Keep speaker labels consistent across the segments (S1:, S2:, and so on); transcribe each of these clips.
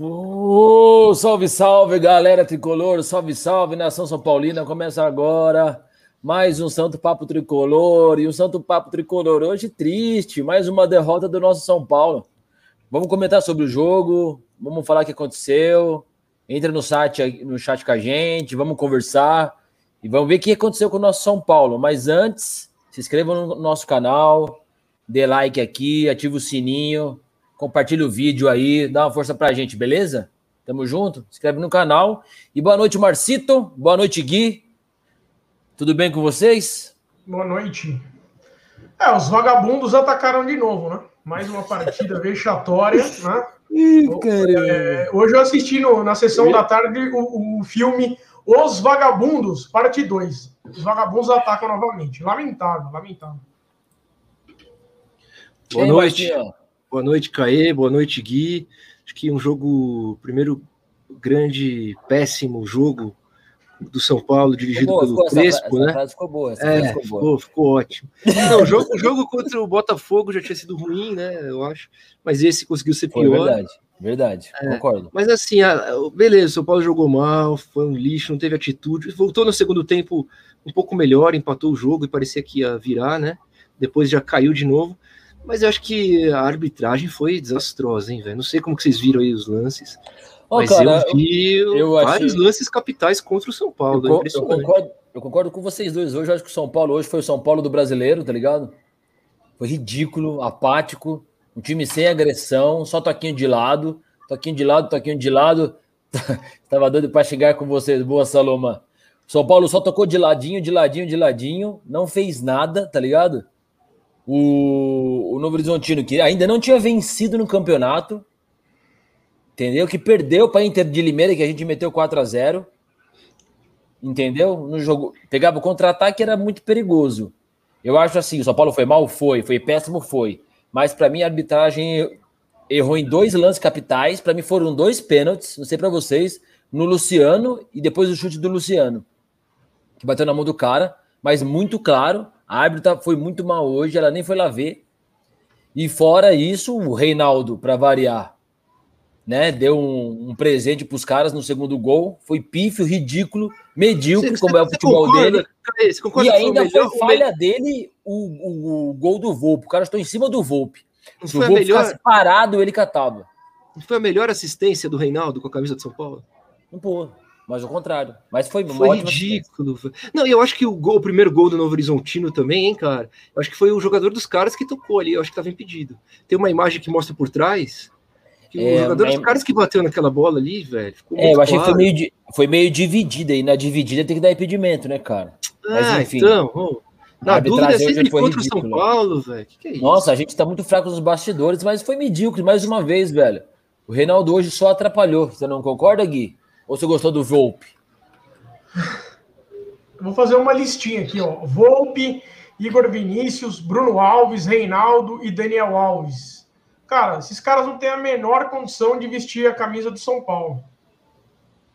S1: Oh, salve, salve, galera tricolor, salve, salve, nação São Paulina. Começa agora mais um Santo Papo Tricolor e um Santo Papo Tricolor hoje triste, mais uma derrota do nosso São Paulo. Vamos comentar sobre o jogo, vamos falar o que aconteceu. Entra no chat, no chat com a gente, vamos conversar e vamos ver o que aconteceu com o nosso São Paulo. Mas antes, se inscreva no nosso canal, dê like aqui, ative o sininho compartilha o vídeo aí, dá uma força pra gente, beleza? Tamo junto? Se inscreve no canal. E boa noite, Marcito. Boa noite, Gui. Tudo bem com vocês?
S2: Boa noite. É, os vagabundos atacaram de novo, né? Mais uma partida vexatória, né? Ih, é, hoje eu assisti no, na sessão da tarde o, o filme Os Vagabundos, parte 2. Os vagabundos atacam novamente. Lamentável, lamentável.
S3: Boa noite. Boa noite, Caê. Boa noite, Gui. Acho que um jogo, primeiro grande, péssimo jogo do São Paulo, dirigido boa, pelo Crespo, né? Ficou boa, é, ficou, ficou, ficou, ótimo. Não, o jogo, o jogo contra o Botafogo já tinha sido ruim, né? Eu acho. Mas esse conseguiu ser pior. Foi
S1: verdade, verdade, é, concordo.
S3: Mas assim, a, beleza, o São Paulo jogou mal, foi um lixo, não teve atitude. Voltou no segundo tempo um pouco melhor, empatou o jogo e parecia que ia virar, né? Depois já caiu de novo. Mas eu acho que a arbitragem foi desastrosa, hein, velho? Não sei como que vocês viram aí os lances. Oh, mas cara, eu vi eu vários achei... lances capitais contra o São Paulo.
S1: Eu, eu, concordo, eu concordo com vocês dois hoje. Eu acho que o São Paulo hoje foi o São Paulo do brasileiro, tá ligado? Foi ridículo, apático, um time sem agressão, só toquinho de lado, toquinho de lado, toquinho de lado. Tava doido para chegar com vocês, boa Saloma. São Paulo só tocou de ladinho, de ladinho, de ladinho, não fez nada, tá ligado? O, o Novo Horizontino, que ainda não tinha vencido no campeonato, entendeu? Que perdeu para Inter de Limeira, que a gente meteu 4 a 0 entendeu? No jogo, pegava o contra-ataque, era muito perigoso. Eu acho assim, o São Paulo foi mal? Foi. Foi péssimo? Foi. Mas para mim a arbitragem errou em dois lances capitais. Para mim foram dois pênaltis, não sei para vocês, no Luciano e depois o chute do Luciano, que bateu na mão do cara, mas muito claro. A árbitra foi muito mal hoje, ela nem foi lá ver. E fora isso, o Reinaldo, para variar, né, deu um, um presente para os caras no segundo gol. Foi pífio, ridículo, medíocre, você, como é o futebol concorda, dele. e ainda foi, foi falha dele o, o, o, gol do Volpe. O cara estou em cima do Volpe. Se o Volpe melhor... ficasse parado, ele catava.
S3: Não foi a melhor assistência do Reinaldo com a camisa de São Paulo?
S1: Não, pô. Mas o contrário. Mas foi,
S3: foi ridículo. Não, e eu acho que o, gol, o primeiro gol do Novo Horizontino também, hein, cara? Eu acho que foi o jogador dos caras que tocou ali. Eu acho que estava impedido. Tem uma imagem que mostra por trás. Que é, o jogador mas... dos caras que bateu naquela bola ali, velho.
S1: É, eu achei claro. que foi meio, foi meio dividida. E na dividida tem que dar impedimento, né, cara?
S3: Mas ah, enfim. Então, oh. Na dúvida é sempre contra o São Paulo, velho. Que que é
S1: Nossa, a gente tá muito fraco nos bastidores, mas foi medíocre mais uma vez, velho. O Reinaldo hoje só atrapalhou. Você não concorda, Gui? Ou você gostou do Volpe?
S2: Vou fazer uma listinha aqui, ó. Volpe, Igor Vinícius, Bruno Alves, Reinaldo e Daniel Alves. Cara, esses caras não têm a menor condição de vestir a camisa do São Paulo.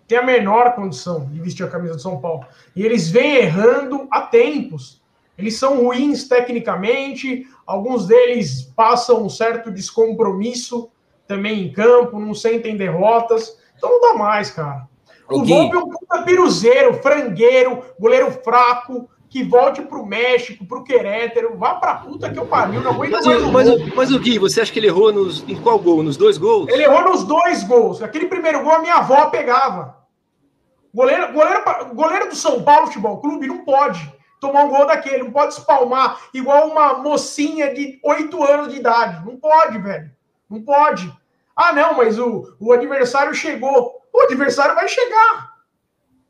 S2: Tem a menor condição de vestir a camisa do São Paulo. E eles vêm errando há tempos. Eles são ruins tecnicamente, alguns deles passam um certo descompromisso também em campo, não sentem derrotas. Então não dá mais, cara. O, o Volpe é um puta piruzeiro, frangueiro, goleiro fraco, que volte pro México, pro Querétaro, vá pra puta que eu pariu, não aguento
S3: mas, mais. Mas, o, mas o Gui, você acha que ele errou nos, em qual gol? Nos dois gols?
S2: Ele errou nos dois gols. Aquele primeiro gol a minha avó pegava. Goleiro, goleiro, goleiro do São Paulo Futebol Clube não pode tomar um gol daquele, não pode espalmar igual uma mocinha de 8 anos de idade. Não pode, velho. Não pode. Ah, não, mas o, o adversário chegou. O adversário vai chegar.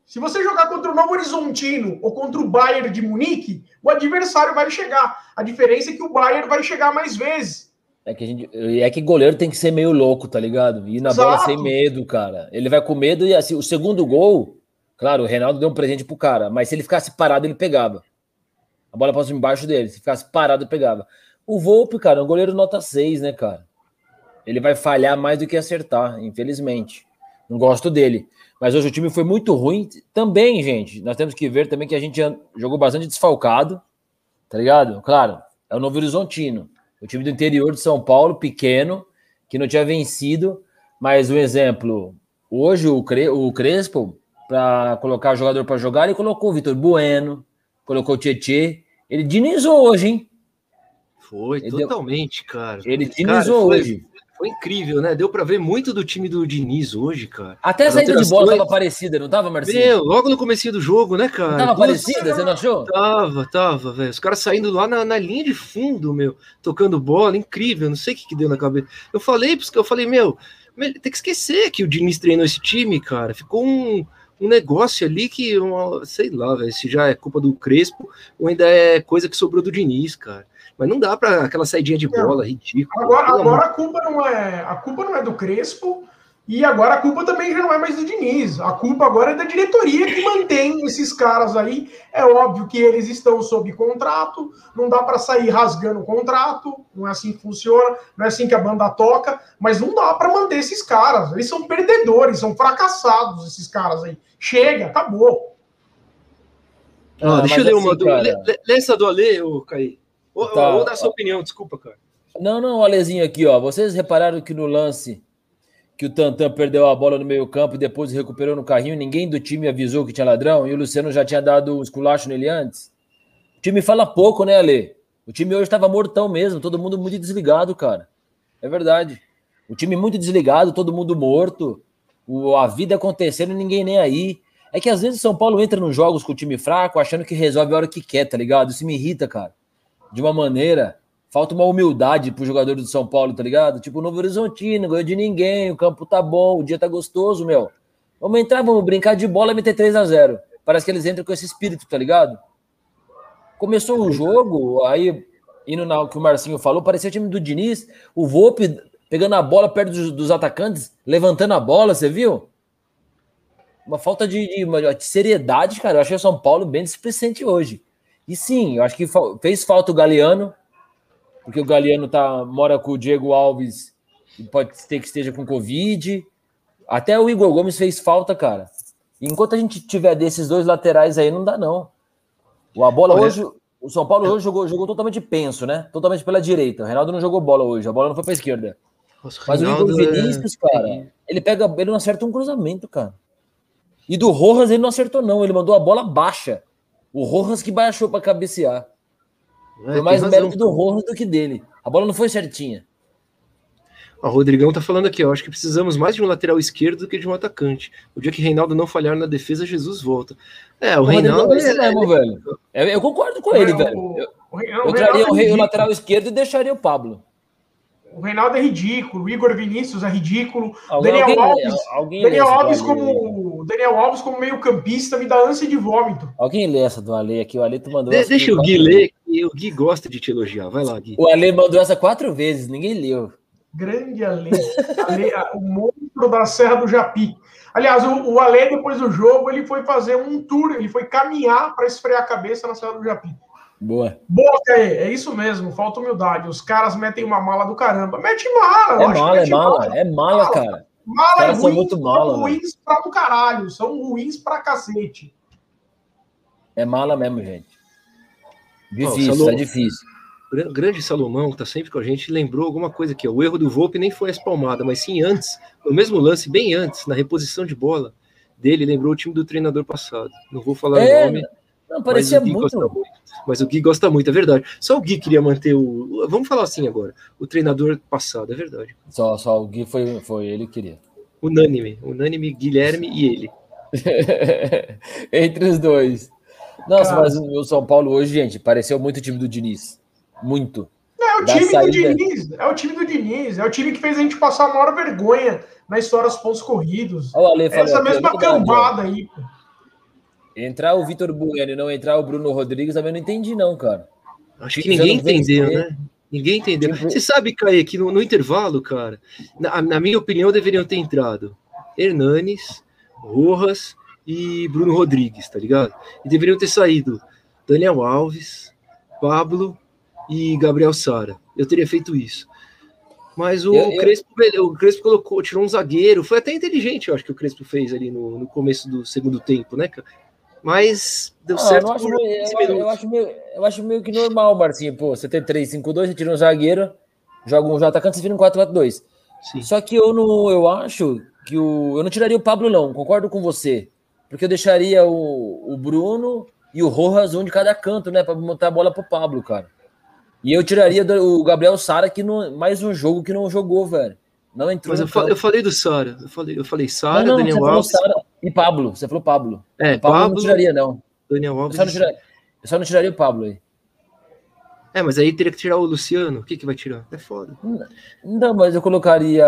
S2: Se você jogar contra o Novo Horizontino ou contra o Bayern de Munique, o adversário vai chegar. A diferença é que o Bayern vai chegar mais vezes.
S1: É que, a gente, é que goleiro tem que ser meio louco, tá ligado? Ir na Exato. bola sem medo, cara. Ele vai com medo e assim, o segundo gol, claro, o Reinaldo deu um presente pro cara, mas se ele ficasse parado, ele pegava. A bola passou embaixo dele. Se ficasse parado, pegava. O Volpe, cara, é um goleiro nota 6, né, cara? Ele vai falhar mais do que acertar, infelizmente. Não gosto dele. Mas hoje o time foi muito ruim. Também, gente, nós temos que ver também que a gente jogou bastante desfalcado, tá ligado? Claro, é o Novo Horizontino. O time do interior de São Paulo, pequeno, que não tinha vencido. Mas um exemplo, hoje o, Cre o Crespo, para colocar jogador para jogar, ele colocou o Vitor Bueno, colocou o Tietê. Ele dinizou hoje, hein?
S3: Foi, ele totalmente, deu... cara.
S1: Ele dinizou hoje.
S3: Foi incrível, né? Deu para ver muito do time do Diniz hoje, cara.
S1: Até a saída de bola tava parecida, não tava, Marcinho? Meu,
S3: logo no começo do jogo, né, cara? Não
S1: tava parecida, você não achou?
S3: Tava, tava, velho. Os caras saindo lá na, na, linha de fundo, meu, tocando bola, incrível. Não sei o que, que deu na cabeça. Eu falei, porque eu falei, meu, tem que esquecer que o Diniz treinou esse time, cara. Ficou um, um negócio ali que, uma, sei lá, velho, se já é culpa do Crespo ou ainda é coisa que sobrou do Diniz, cara. Mas não dá para aquela saidinha de bola não. ridícula.
S2: Agora, agora a culpa não é a culpa não é do Crespo e agora a culpa também já não é mais do Diniz. A culpa agora é da diretoria que mantém esses caras aí. É óbvio que eles estão sob contrato, não dá para sair rasgando o contrato, não é assim que funciona, não é assim que a banda toca, mas não dá para manter esses caras. Eles são perdedores, são fracassados esses caras aí. Chega, acabou.
S3: Ah, deixa eu ler assim, uma do. Lê, lê essa do Ale, ô Caí. Ou, tá. ou dar sua opinião, desculpa, cara.
S1: Não, não, Alezinho aqui, ó. Vocês repararam que no lance que o Tantan perdeu a bola no meio-campo e depois recuperou no carrinho, ninguém do time avisou que tinha ladrão e o Luciano já tinha dado um esculacho nele antes? O time fala pouco, né, Ale? O time hoje estava mortão mesmo, todo mundo muito desligado, cara. É verdade. O time muito desligado, todo mundo morto, o, a vida acontecendo e ninguém nem aí. É que às vezes o São Paulo entra nos jogos com o time fraco, achando que resolve a hora que quer, tá ligado? Isso me irrita, cara de uma maneira. Falta uma humildade pro jogador do São Paulo, tá ligado? Tipo, Novo Horizontino, ganhou de ninguém, o campo tá bom, o dia tá gostoso, meu. Vamos entrar, vamos brincar de bola meter 3 a 0 Parece que eles entram com esse espírito, tá ligado? Começou o jogo, aí, indo na que o Marcinho falou, parecia o time do Diniz, o Volpe pegando a bola perto dos, dos atacantes, levantando a bola, você viu? Uma falta de, de, de seriedade, cara. Eu achei o São Paulo bem displicente hoje. E sim, eu acho que fez falta o Galeano, porque o Galeano tá, mora com o Diego Alves e pode ser que esteja com Covid. Até o Igor Gomes fez falta, cara. E enquanto a gente tiver desses dois laterais aí, não dá, não. A bola hoje. O São Paulo hoje jogou, jogou totalmente penso, né? Totalmente pela direita. O Reinaldo não jogou bola hoje, a bola não foi pra esquerda. Nossa, Mas o Igor Vinícius, é... cara, ele pega, ele não acerta um cruzamento, cara. E do Rojas ele não acertou, não. Ele mandou a bola baixa. O Rojas que baixou para cabecear. É, foi mais mérito do Rojas do que dele. A bola não foi certinha.
S3: O Rodrigão tá falando aqui, ó, acho que precisamos mais de um lateral esquerdo do que de um atacante. O dia que Reinaldo não falhar na defesa, Jesus volta. É, o, o Reinaldo é, é
S1: mesmo, velho. Eu, eu, concordo com ele, velho. Eu, eu traria o, o lateral esquerdo e deixaria o Pablo.
S2: O Reinaldo é ridículo, o Igor Vinícius é ridículo. Alguém, Daniel alguém, Alves, alguém Daniel Alves como Daniel Alves como meio-campista me dá ânsia de vômito.
S1: Alguém lê essa do Ale aqui, o Ale tu mandou.
S3: De, deixa o Gui ler, o Gui gosta de te elogiar. Vai lá, Gui.
S1: O Ale mandou essa quatro vezes, ninguém leu.
S2: Grande Ale, Ale o monstro da Serra do Japi. Aliás, o, o Ale, depois do jogo, ele foi fazer um tour, ele foi caminhar para esfriar a cabeça na Serra do Japi.
S1: Boa.
S2: Boa, Caê. É isso mesmo, falta humildade. Os caras metem uma mala do caramba. Mete mala,
S1: é mala, é mala, mala, é mala, cara.
S2: Mala é ruim, são muito mala, são ruins pra do caralho, são ruins pra cacete.
S1: É mala mesmo, gente. Difícil, oh, é difícil.
S3: Grande Salomão, que tá sempre com a gente, lembrou alguma coisa aqui. Ó. O erro do Volpe nem foi a espalmada, mas sim antes, no mesmo lance, bem antes, na reposição de bola dele, lembrou o time do treinador passado. Não vou falar é, o nome.
S1: Não, parecia muito. muito.
S3: Mas o Gui gosta muito, é verdade. Só o Gui queria manter o. Vamos falar assim agora. O treinador passado, é verdade.
S1: Só, só o Gui foi, foi ele que queria.
S3: Unânime. Unânime, Guilherme e ele.
S1: Entre os dois. Nossa, Cara. mas o São Paulo hoje, gente, pareceu muito o time do Diniz. Muito.
S2: É o time saída... do Diniz. É o time do Diniz. É o time que fez a gente passar a maior vergonha na história dos pontos corridos.
S1: Ale,
S2: Essa mesma cambada aí, pô.
S1: Entrar o Vitor Bueno e não entrar o Bruno Rodrigues também não entendi, não, cara.
S3: Acho que ninguém entendeu, né? Ninguém entendeu. Tipo... Você sabe, Caio, que no, no intervalo, cara, na, na, minha opinião, deveriam ter entrado Hernanes, Rojas e Bruno Rodrigues, tá ligado? E deveriam ter saído Daniel Alves, Pablo e Gabriel Sara. Eu teria feito isso. Mas o, eu, eu... Crespo, o Crespo colocou, tirou um zagueiro. Foi até inteligente, eu acho que o Crespo fez ali no, no começo do segundo tempo, né, cara? Mas deu ah, certo.
S1: Acho meio, eu, eu, acho meio, eu acho meio que normal, Marcinho. Pô, você tem 3-5-2, você tira um zagueiro, joga um atacante, você vira um 4-4-2. Sim. Só que eu não, eu acho que o, eu não tiraria o Pablo, não, concordo com você. Porque eu deixaria o, o Bruno e o Rojas um de cada canto, né? Para montar a bola pro Pablo, cara. E eu tiraria o Gabriel Sara, que não, mais um jogo que não jogou, velho. Não entrou.
S3: Mas eu, falei, eu falei do Sara. Eu falei, eu falei Sara, Daniel Alves.
S1: E Pablo. Você falou Pablo.
S3: É, Pablo, Pablo
S1: não tiraria, não.
S3: Daniel Alves.
S1: Eu só, não tiraria, só não tiraria o Pablo aí.
S3: É, mas aí teria que tirar o Luciano. O que, que vai tirar? É foda.
S1: Não, mas eu colocaria.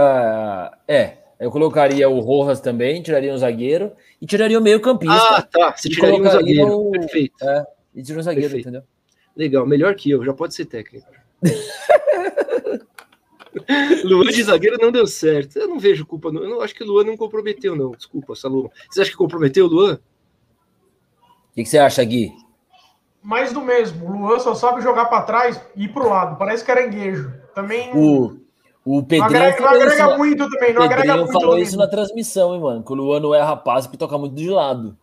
S1: É, eu colocaria o Rojas também, tiraria um zagueiro e tiraria o meio-campista.
S3: Ah, tá. Você tiraria um zagueiro. O... Perfeito.
S1: É, e tiraria um zagueiro, Perfeito. entendeu?
S3: Legal, melhor que eu, já pode ser técnico. Luan de zagueiro não deu certo. Eu não vejo culpa. No... Eu não acho que o Luan não comprometeu, não. Desculpa, Saloma. Você acha que comprometeu o Luan? O
S1: que, que, você acha, Gui?
S2: Mais do mesmo. O Luan só sabe jogar para trás e ir pro lado. Parece caranguejo. Também.
S1: O, o Pedrinho.
S2: Não agrega, não agrega muito também. Não
S1: Pedrinho
S2: agrega muito
S1: falou isso na transmissão, hein, mano? Que o Luan não é rapaz que toca muito de lado.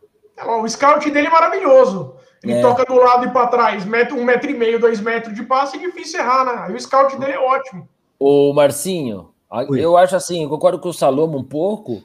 S2: O scout dele é maravilhoso. Ele é. toca do lado e para trás, mete um metro e meio, dois metros de passe, é difícil errar, né? Aí o scout dele é ótimo.
S1: Ô, Marcinho, Oi. eu acho assim, eu concordo com o Saloma um pouco,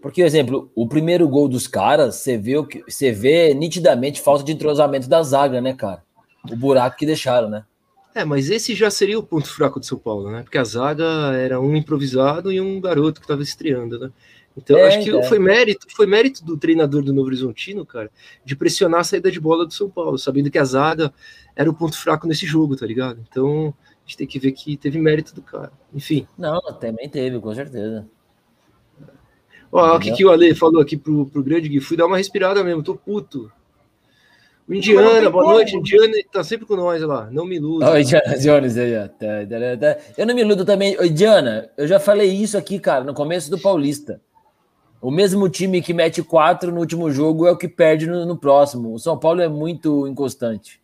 S1: porque, por exemplo, o primeiro gol dos caras, você vê, o que, você vê nitidamente falta de entrosamento da zaga, né, cara? O buraco que deixaram, né?
S3: É, mas esse já seria o ponto fraco de São Paulo, né? Porque a zaga era um improvisado e um garoto que estava estreando, né? Então, é, acho que é. foi mérito, foi mérito do treinador do Novo Horizontino, cara, de pressionar a saída de bola do São Paulo, sabendo que a zaga era o ponto fraco nesse jogo, tá ligado? Então, a gente tem que ver que teve mérito do cara. Enfim.
S1: Não, também teve, com certeza.
S3: Ó, o que, que o Ale falou aqui pro, pro grande Gui, fui dar uma respirada mesmo, tô puto. O Indiana, boa noite. Indiana tá sempre com nós lá. Não me iluda.
S1: Oi, Indiana Jones aí, ó. Tá, tá, tá. Eu não me iludo também. Oi, Diana, eu já falei isso aqui, cara, no começo do Paulista. O mesmo time que mete quatro no último jogo é o que perde no, no próximo. O São Paulo é muito inconstante.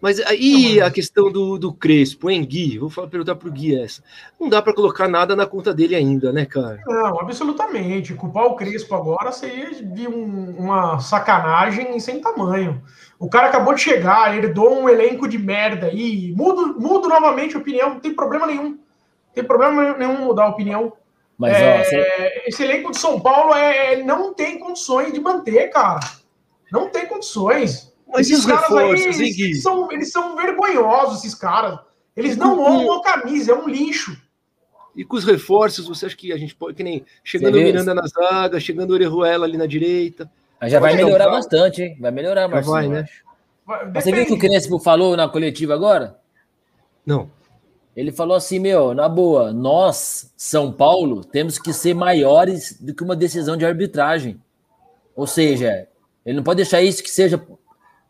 S3: Mas aí a questão do, do Crespo, hein, Gui? Vou falar, perguntar pro Gui essa. Não dá para colocar nada na conta dele ainda, né, cara?
S2: Não, absolutamente. Culpar o Crespo agora seria de um, uma sacanagem sem tamanho. O cara acabou de chegar, herdou um elenco de merda aí. Mudo, mudo novamente a opinião, não tem problema nenhum. Não tem problema nenhum mudar a opinião. Mas, é, ó, você... Esse elenco de São Paulo é, não tem condições de manter, cara. Não tem condições.
S3: Mas esses caras aí,
S2: eles são, eles são vergonhosos, esses caras. Eles não honram a camisa, é um lixo.
S3: E com os reforços, você acha que a gente pode, que nem chegando o Miranda na zaga, chegando o Orejuela ali na direita.
S1: Mas já vai melhorar bastante, hein? Vai melhorar, Marcelo. Vai, né? Você viu o que o Crespo falou na coletiva agora?
S3: Não.
S1: Ele falou assim, meu, na boa, nós, São Paulo, temos que ser maiores do que uma decisão de arbitragem. Ou seja, ele não pode deixar isso que seja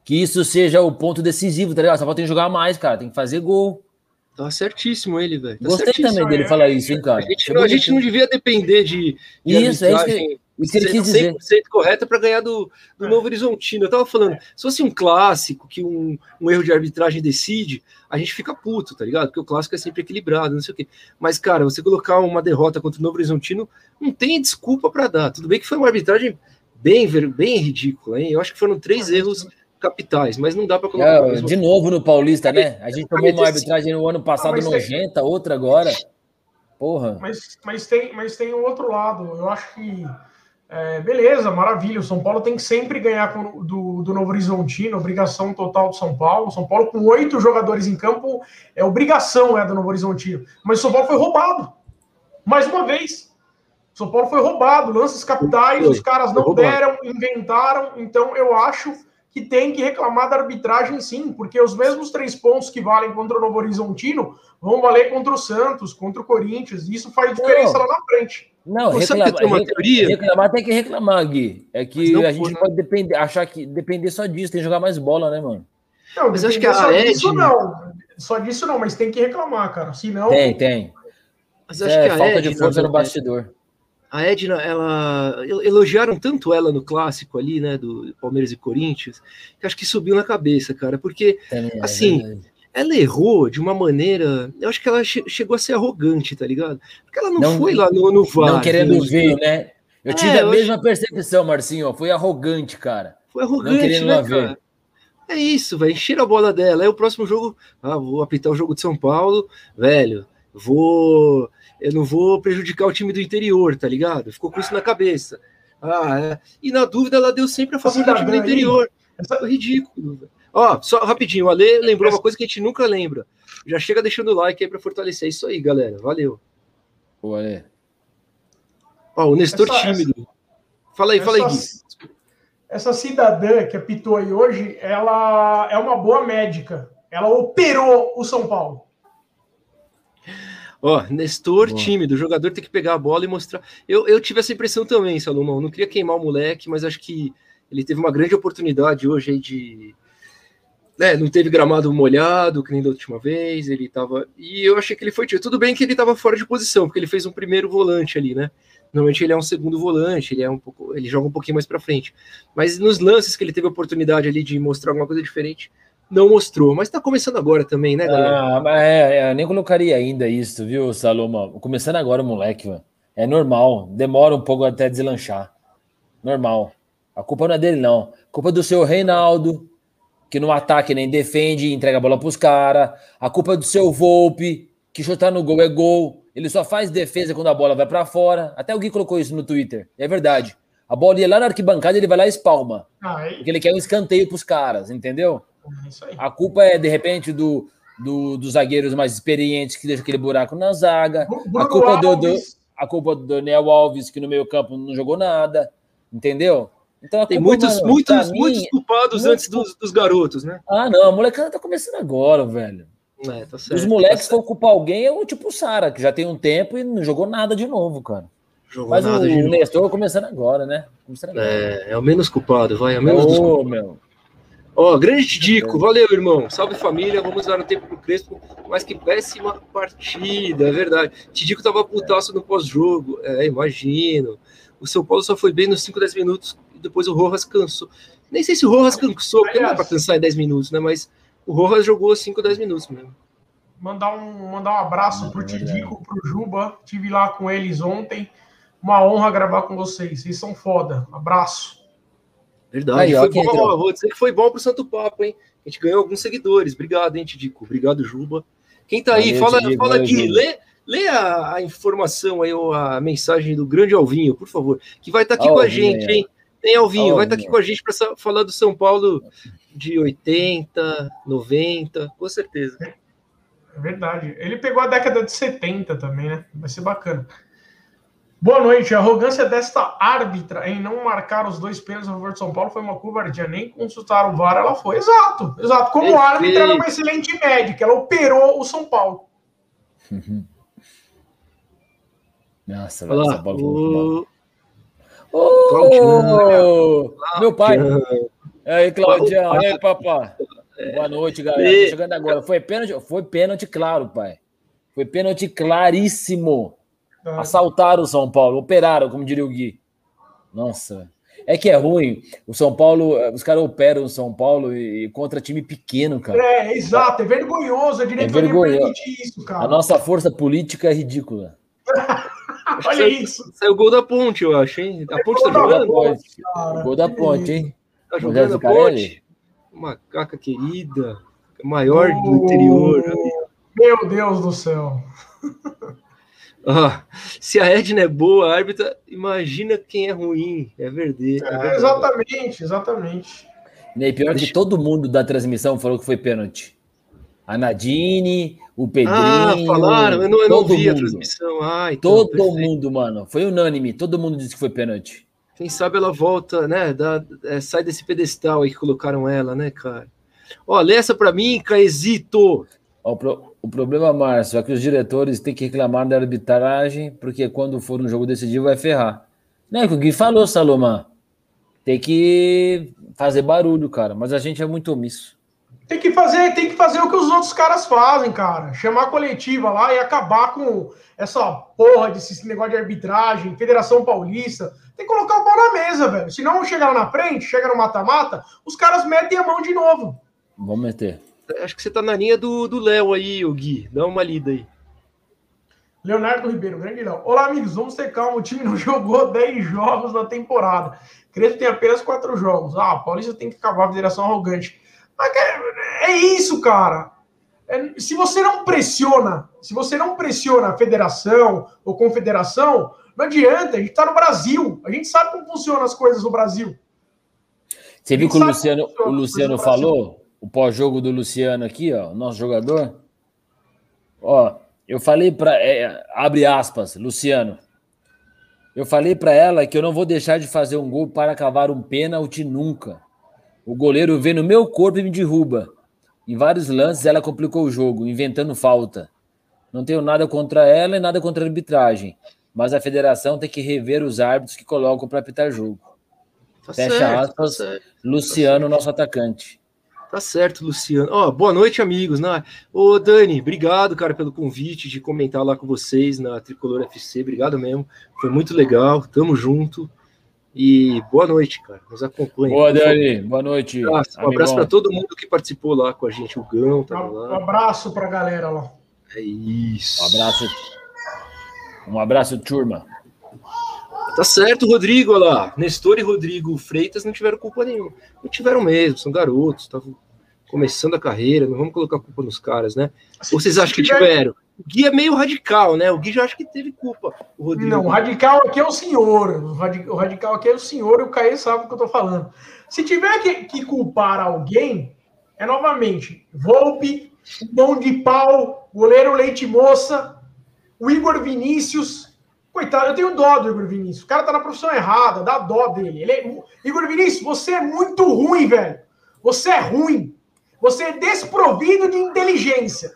S1: que isso seja o ponto decisivo, tá ligado? Só tem que jogar mais, cara, tem que fazer gol.
S3: Tá certíssimo ele, velho. Tá
S1: Gostei também dele é. falar isso, hein, cara.
S3: A gente, não, a gente não devia depender de,
S1: de isso, é isso que, isso que ele quis dizer.
S3: 100% correta para ganhar do, do é. Novo Horizontino. Eu tava falando, se fosse um clássico que um, um erro de arbitragem decide, a gente fica puto, tá ligado? Porque o clássico é sempre equilibrado, não sei o quê. Mas, cara, você colocar uma derrota contra o Novo Horizontino, não tem desculpa para dar. Tudo bem que foi uma arbitragem bem, bem ridícula, hein? Eu acho que foram três erros capitais, mas não dá para colocar.
S1: É, de novo no Paulista, né? A gente tomou uma arbitragem no ano passado não, nojenta, tem... outra agora. Porra.
S2: Mas, mas, tem, mas tem um outro lado. Eu acho que. É, beleza, maravilha. O São Paulo tem que sempre ganhar com, do, do Novo Horizontino, obrigação total do São Paulo. São Paulo, com oito jogadores em campo, é obrigação é, do Novo Horizontino. Mas o São Paulo foi roubado. Mais uma vez. O São Paulo foi roubado, lances capitais, foi, os caras não deram, inventaram. Então eu acho que tem que reclamar da arbitragem sim, porque os mesmos três pontos que valem contra o Novo Horizontino vão valer contra o Santos, contra o Corinthians, e isso faz diferença não. lá na frente.
S1: Não, reclamar, tem uma teoria? reclamar tem que reclamar, Gui. É que a gente não pode depender, achar que depender só disso, tem que jogar mais bola, né, mano?
S2: Não, mas acho que a só Ed... disso não. Só disso não, mas tem que reclamar, cara. Senão.
S1: Tem, tem.
S3: Mas acho é, que a
S1: falta Ed, de força no bastidor
S3: a Edna, ela elogiaram tanto ela no clássico ali, né, do Palmeiras e Corinthians, que acho que subiu na cabeça, cara, porque é, assim, é ela errou de uma maneira, eu acho que ela che chegou a ser arrogante, tá ligado? Porque ela não, não foi lá no, no VAR.
S1: Não querendo ver, né? Eu tive é, a mesma acho... percepção, Marcinho, foi arrogante, cara.
S3: Foi arrogante, né, cara? Ver. É isso, vai encher a bola dela. Aí o próximo jogo, ah, vou apitar o jogo de São Paulo, velho vou, eu não vou prejudicar o time do interior, tá ligado? Ficou com isso na cabeça. Ah, é. E na dúvida, ela deu sempre a favor do time do interior. Essa... Ridículo. Ó, só rapidinho, o Ale lembrou uma coisa que a gente nunca lembra. Já chega deixando o like aí para fortalecer isso aí, galera. Valeu.
S1: Boa, Ale.
S3: Ó, o Nestor essa, tímido. Essa... Fala aí, essa... fala aí, Gui.
S2: Essa cidadã que apitou aí hoje, ela é uma boa médica. Ela operou o São Paulo.
S3: Ó, Nestor Boa. tímido, o jogador tem que pegar a bola e mostrar. Eu, eu tive essa impressão também, Salomão. Não queria queimar o moleque, mas acho que ele teve uma grande oportunidade hoje aí de. É, não teve gramado molhado, que nem da última vez, ele tava. E eu achei que ele foi tiro. Tudo bem que ele tava fora de posição, porque ele fez um primeiro volante ali, né? Normalmente ele é um segundo volante, ele é um pouco. ele joga um pouquinho mais para frente. Mas nos lances que ele teve a oportunidade ali de mostrar alguma coisa diferente, não mostrou, mas está começando agora também, né, galera?
S1: Ah, é, é, eu nem colocaria ainda isso, viu, Saloma? Começando agora, moleque, mano. É normal, demora um pouco até deslanchar. Normal. A culpa não é dele, não. A culpa é do seu Reinaldo, que no ataque nem defende e entrega a bola pros caras. A culpa é do seu Volpe, que chutar no gol é gol. Ele só faz defesa quando a bola vai para fora. Até alguém colocou isso no Twitter. É verdade. A bola ia lá na arquibancada, ele vai lá e espalma. Ah, porque ele quer um escanteio pros caras, entendeu? É a culpa é, de repente, do, do, dos zagueiros mais experientes que deixam aquele buraco na zaga. a culpa do, do, a culpa do Daniel Alves, que no meio campo não jogou nada. Entendeu?
S3: Então, Tem muitos, mano, muitos, mim, muitos culpados muito... antes dos, dos, garotos, né?
S1: Ah, não, a molecada tá começando agora, velho. É, tá certo, Os moleques tá for culpar alguém é o tipo o Sara, que já tem um tempo e não jogou nada de novo, cara. Jogou Mas o, o Nestor começando agora, né? Começando agora.
S3: É, é o menos culpado, vai. É o menos
S1: oh, meu.
S3: Ó, oh, grande Tidico, valeu, irmão. Salve família, vamos dar um tempo pro Crespo, mas que péssima partida, é verdade. Tidico tava putaço no pós-jogo, é, imagino. O São Paulo só foi bem nos 5, 10 minutos e depois o Rojas cansou. Nem sei se o Rojas cansou, porque não dá pra cansar em 10 minutos, né? Mas o Rojas jogou 5, 10 minutos mesmo.
S2: Mandar um, mandar um abraço pro Tidico, pro Juba. Tive lá com eles ontem. Uma honra gravar com vocês. Vocês são foda. Abraço.
S3: Verdade. Aí, foi bom, vou dizer que foi bom pro Santo Papo, hein? A gente ganhou alguns seguidores. Obrigado, hein, Tidico. Obrigado, Juba. Quem tá aí, fala, Tidico, fala aqui, lê, lê a, a, informação aí, ou a mensagem do grande Alvinho, por favor, que vai estar tá aqui Alvinho, com a gente, hein? Tem Alvinho, Alvinho. vai estar tá aqui com a gente para falar do São Paulo de 80, 90, com certeza.
S2: É verdade. Ele pegou a década de 70 também, né? Vai ser bacana. Boa noite. A arrogância desta árbitra em não marcar os dois pênaltis a favor de São Paulo foi uma covardia. Nem consultar o VAR ela foi. Exato, exato. Como Perfeito. árbitra, ela é uma excelente médica. Ela operou o São Paulo.
S1: Nossa, Olha lá, São Paulo o... oh, meu pai. E aí, Claudião. E aí, papá. Boa noite, galera. Tô chegando agora. Foi pênalti, foi pênalti claro, pai. Foi pênalti claríssimo. Ah. Assaltaram o São Paulo, operaram, como diria o Gui. Nossa. É que é ruim. O São Paulo, os caras operam o São Paulo e, contra time pequeno, cara.
S2: É, exato. É vergonhoso. Eu diria é vergonhoso.
S1: isso, cara. A nossa força política é ridícula.
S2: Olha isso.
S3: Saiu o gol da ponte, eu acho, hein? A ponte tá jogando? Ponte,
S1: gol da ponte, hein?
S3: Tá jogando a ponte? Macaca querida. Maior do interior.
S2: Meu Deus do céu.
S3: Ah, se a Edna é boa, a árbitra, imagina quem é ruim. É verdade. É,
S2: exatamente, exatamente.
S1: E pior que todo mundo da transmissão falou que foi pênalti. A Nadine, o Pedrinho. Ah,
S3: falaram, eu não, eu não vi mundo. a transmissão. Ah,
S1: então, todo perfeito. mundo, mano. Foi unânime, todo mundo disse que foi pênalti.
S3: Quem sabe ela volta, né? Da, é, sai desse pedestal aí que colocaram ela, né, cara? Ó, lê essa pra mim, Caesito.
S1: O, pro, o problema, Márcio, é que os diretores têm que reclamar da arbitragem, porque quando for um jogo decidido vai ferrar. Né, o Gui falou, Salomão. Tem que fazer barulho, cara, mas a gente é muito omisso.
S2: Tem que fazer, tem que fazer o que os outros caras fazem, cara. Chamar a coletiva lá e acabar com essa porra desse negócio de arbitragem, Federação Paulista. Tem que colocar o pau na mesa, velho. Se não chegar lá na frente, chega no mata-mata, os caras metem a mão de novo.
S1: Vamos meter.
S3: Acho que você tá na linha do Léo aí, o Gui. Dá uma lida aí.
S2: Leonardo Ribeiro, grande Léo. Olá, amigos. Vamos ter calma. O time não jogou 10 jogos na temporada. Crespo tem apenas 4 jogos. Ah, a Paulista tem que acabar a federação arrogante. Mas é isso, cara. é, se você não pressiona, se você não pressiona a federação ou confederação, não adianta, a gente está no Brasil, a gente sabe como funcionam as coisas no Brasil.
S1: Você viu que o Luciano, o Luciano falou? O pós-jogo do Luciano aqui, ó, nosso jogador. Ó, eu falei para é, abre aspas, Luciano. Eu falei para ela que eu não vou deixar de fazer um gol para cavar um pênalti nunca. O goleiro vem no meu corpo e me derruba. Em vários lances ela complicou o jogo, inventando falta. Não tenho nada contra ela e nada contra a arbitragem, mas a federação tem que rever os árbitros que colocam para apitar jogo. Tá Fecha certo, tá aspas, tá Luciano, tá nosso atacante.
S3: Tá certo, Luciano. Ó, oh, boa noite, amigos. Na... Ô, Dani, obrigado, cara, pelo convite de comentar lá com vocês na Tricolor FC. Obrigado mesmo. Foi muito legal. Tamo junto. E boa noite, cara. Nos acompanha.
S1: Boa, Dani. Boa noite.
S3: Um abraço, um abraço para todo mundo que participou lá com a gente. O Gão, tá
S2: lá. Um abraço para a galera lá.
S3: É isso.
S1: Um abraço. Um abraço, turma.
S3: Tá certo, Rodrigo, olha lá. Nestor e Rodrigo Freitas não tiveram culpa nenhuma. Não tiveram mesmo, são garotos, estavam começando a carreira, não vamos colocar culpa nos caras, né? Ou vocês acham que tiveram? O Gui é meio radical, né? O Gui já acha que teve culpa.
S2: O Rodrigo. Não, o radical aqui é o senhor. O radical aqui é o senhor e o Caê sabe o que eu tô falando. Se tiver que, que culpar alguém, é novamente Volpe, Mão de Pau, goleiro Leite Moça, o Igor Vinícius. Coitado, eu tenho dó do Igor Vinícius. O cara tá na profissão errada, dá dó dele. Ele é... Igor Vinícius, você é muito ruim, velho. Você é ruim. Você é desprovido de inteligência.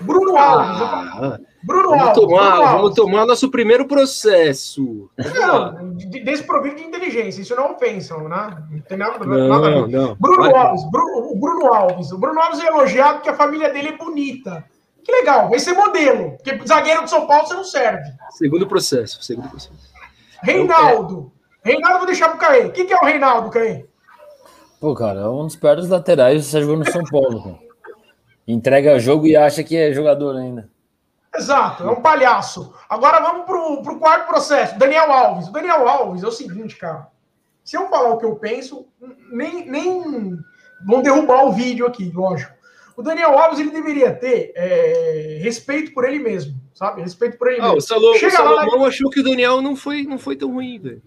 S2: Bruno Alves. Ah,
S3: Bruno vamos Alves, tomar, Bruno Vamos tomar nosso primeiro processo.
S2: Não, desprovido de inteligência, isso não é ofensa, né? Não tem nada, não, nada a ver. Bruno Vai. Alves, Bruno, o Bruno Alves. O Bruno Alves é elogiado porque a família dele é bonita. Que legal, vai ser modelo. Porque zagueiro de São Paulo você não serve.
S3: Segundo processo, segundo processo.
S2: Reinaldo. Reinaldo, vou deixar pro Caê. O que, que é o Reinaldo, Caê?
S1: Pô, cara, é um dos piores laterais que você jogou no São Paulo. Cara. Entrega jogo e acha que é jogador ainda.
S2: Exato, é um palhaço. Agora vamos pro, pro quarto processo. Daniel Alves. O Daniel Alves é o seguinte, cara. Se eu falar o que eu penso, nem, nem vão derrubar o vídeo aqui, lógico. O Daniel Alves ele deveria ter é, respeito por ele mesmo, sabe? Respeito por ele ah, mesmo. O,
S3: Salom, Chega o Salomão lá, achou que o Daniel não foi, não foi tão ruim, velho.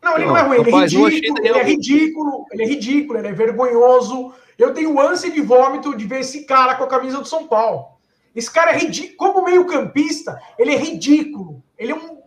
S2: Não, ele não, não é ruim, rapaz, ele é ridículo, ele é ridículo, ele é ridículo, ele é vergonhoso. Eu tenho ânsia de vômito de ver esse cara com a camisa do São Paulo. Esse cara é ridículo. Como meio-campista, ele é ridículo. Ele é um.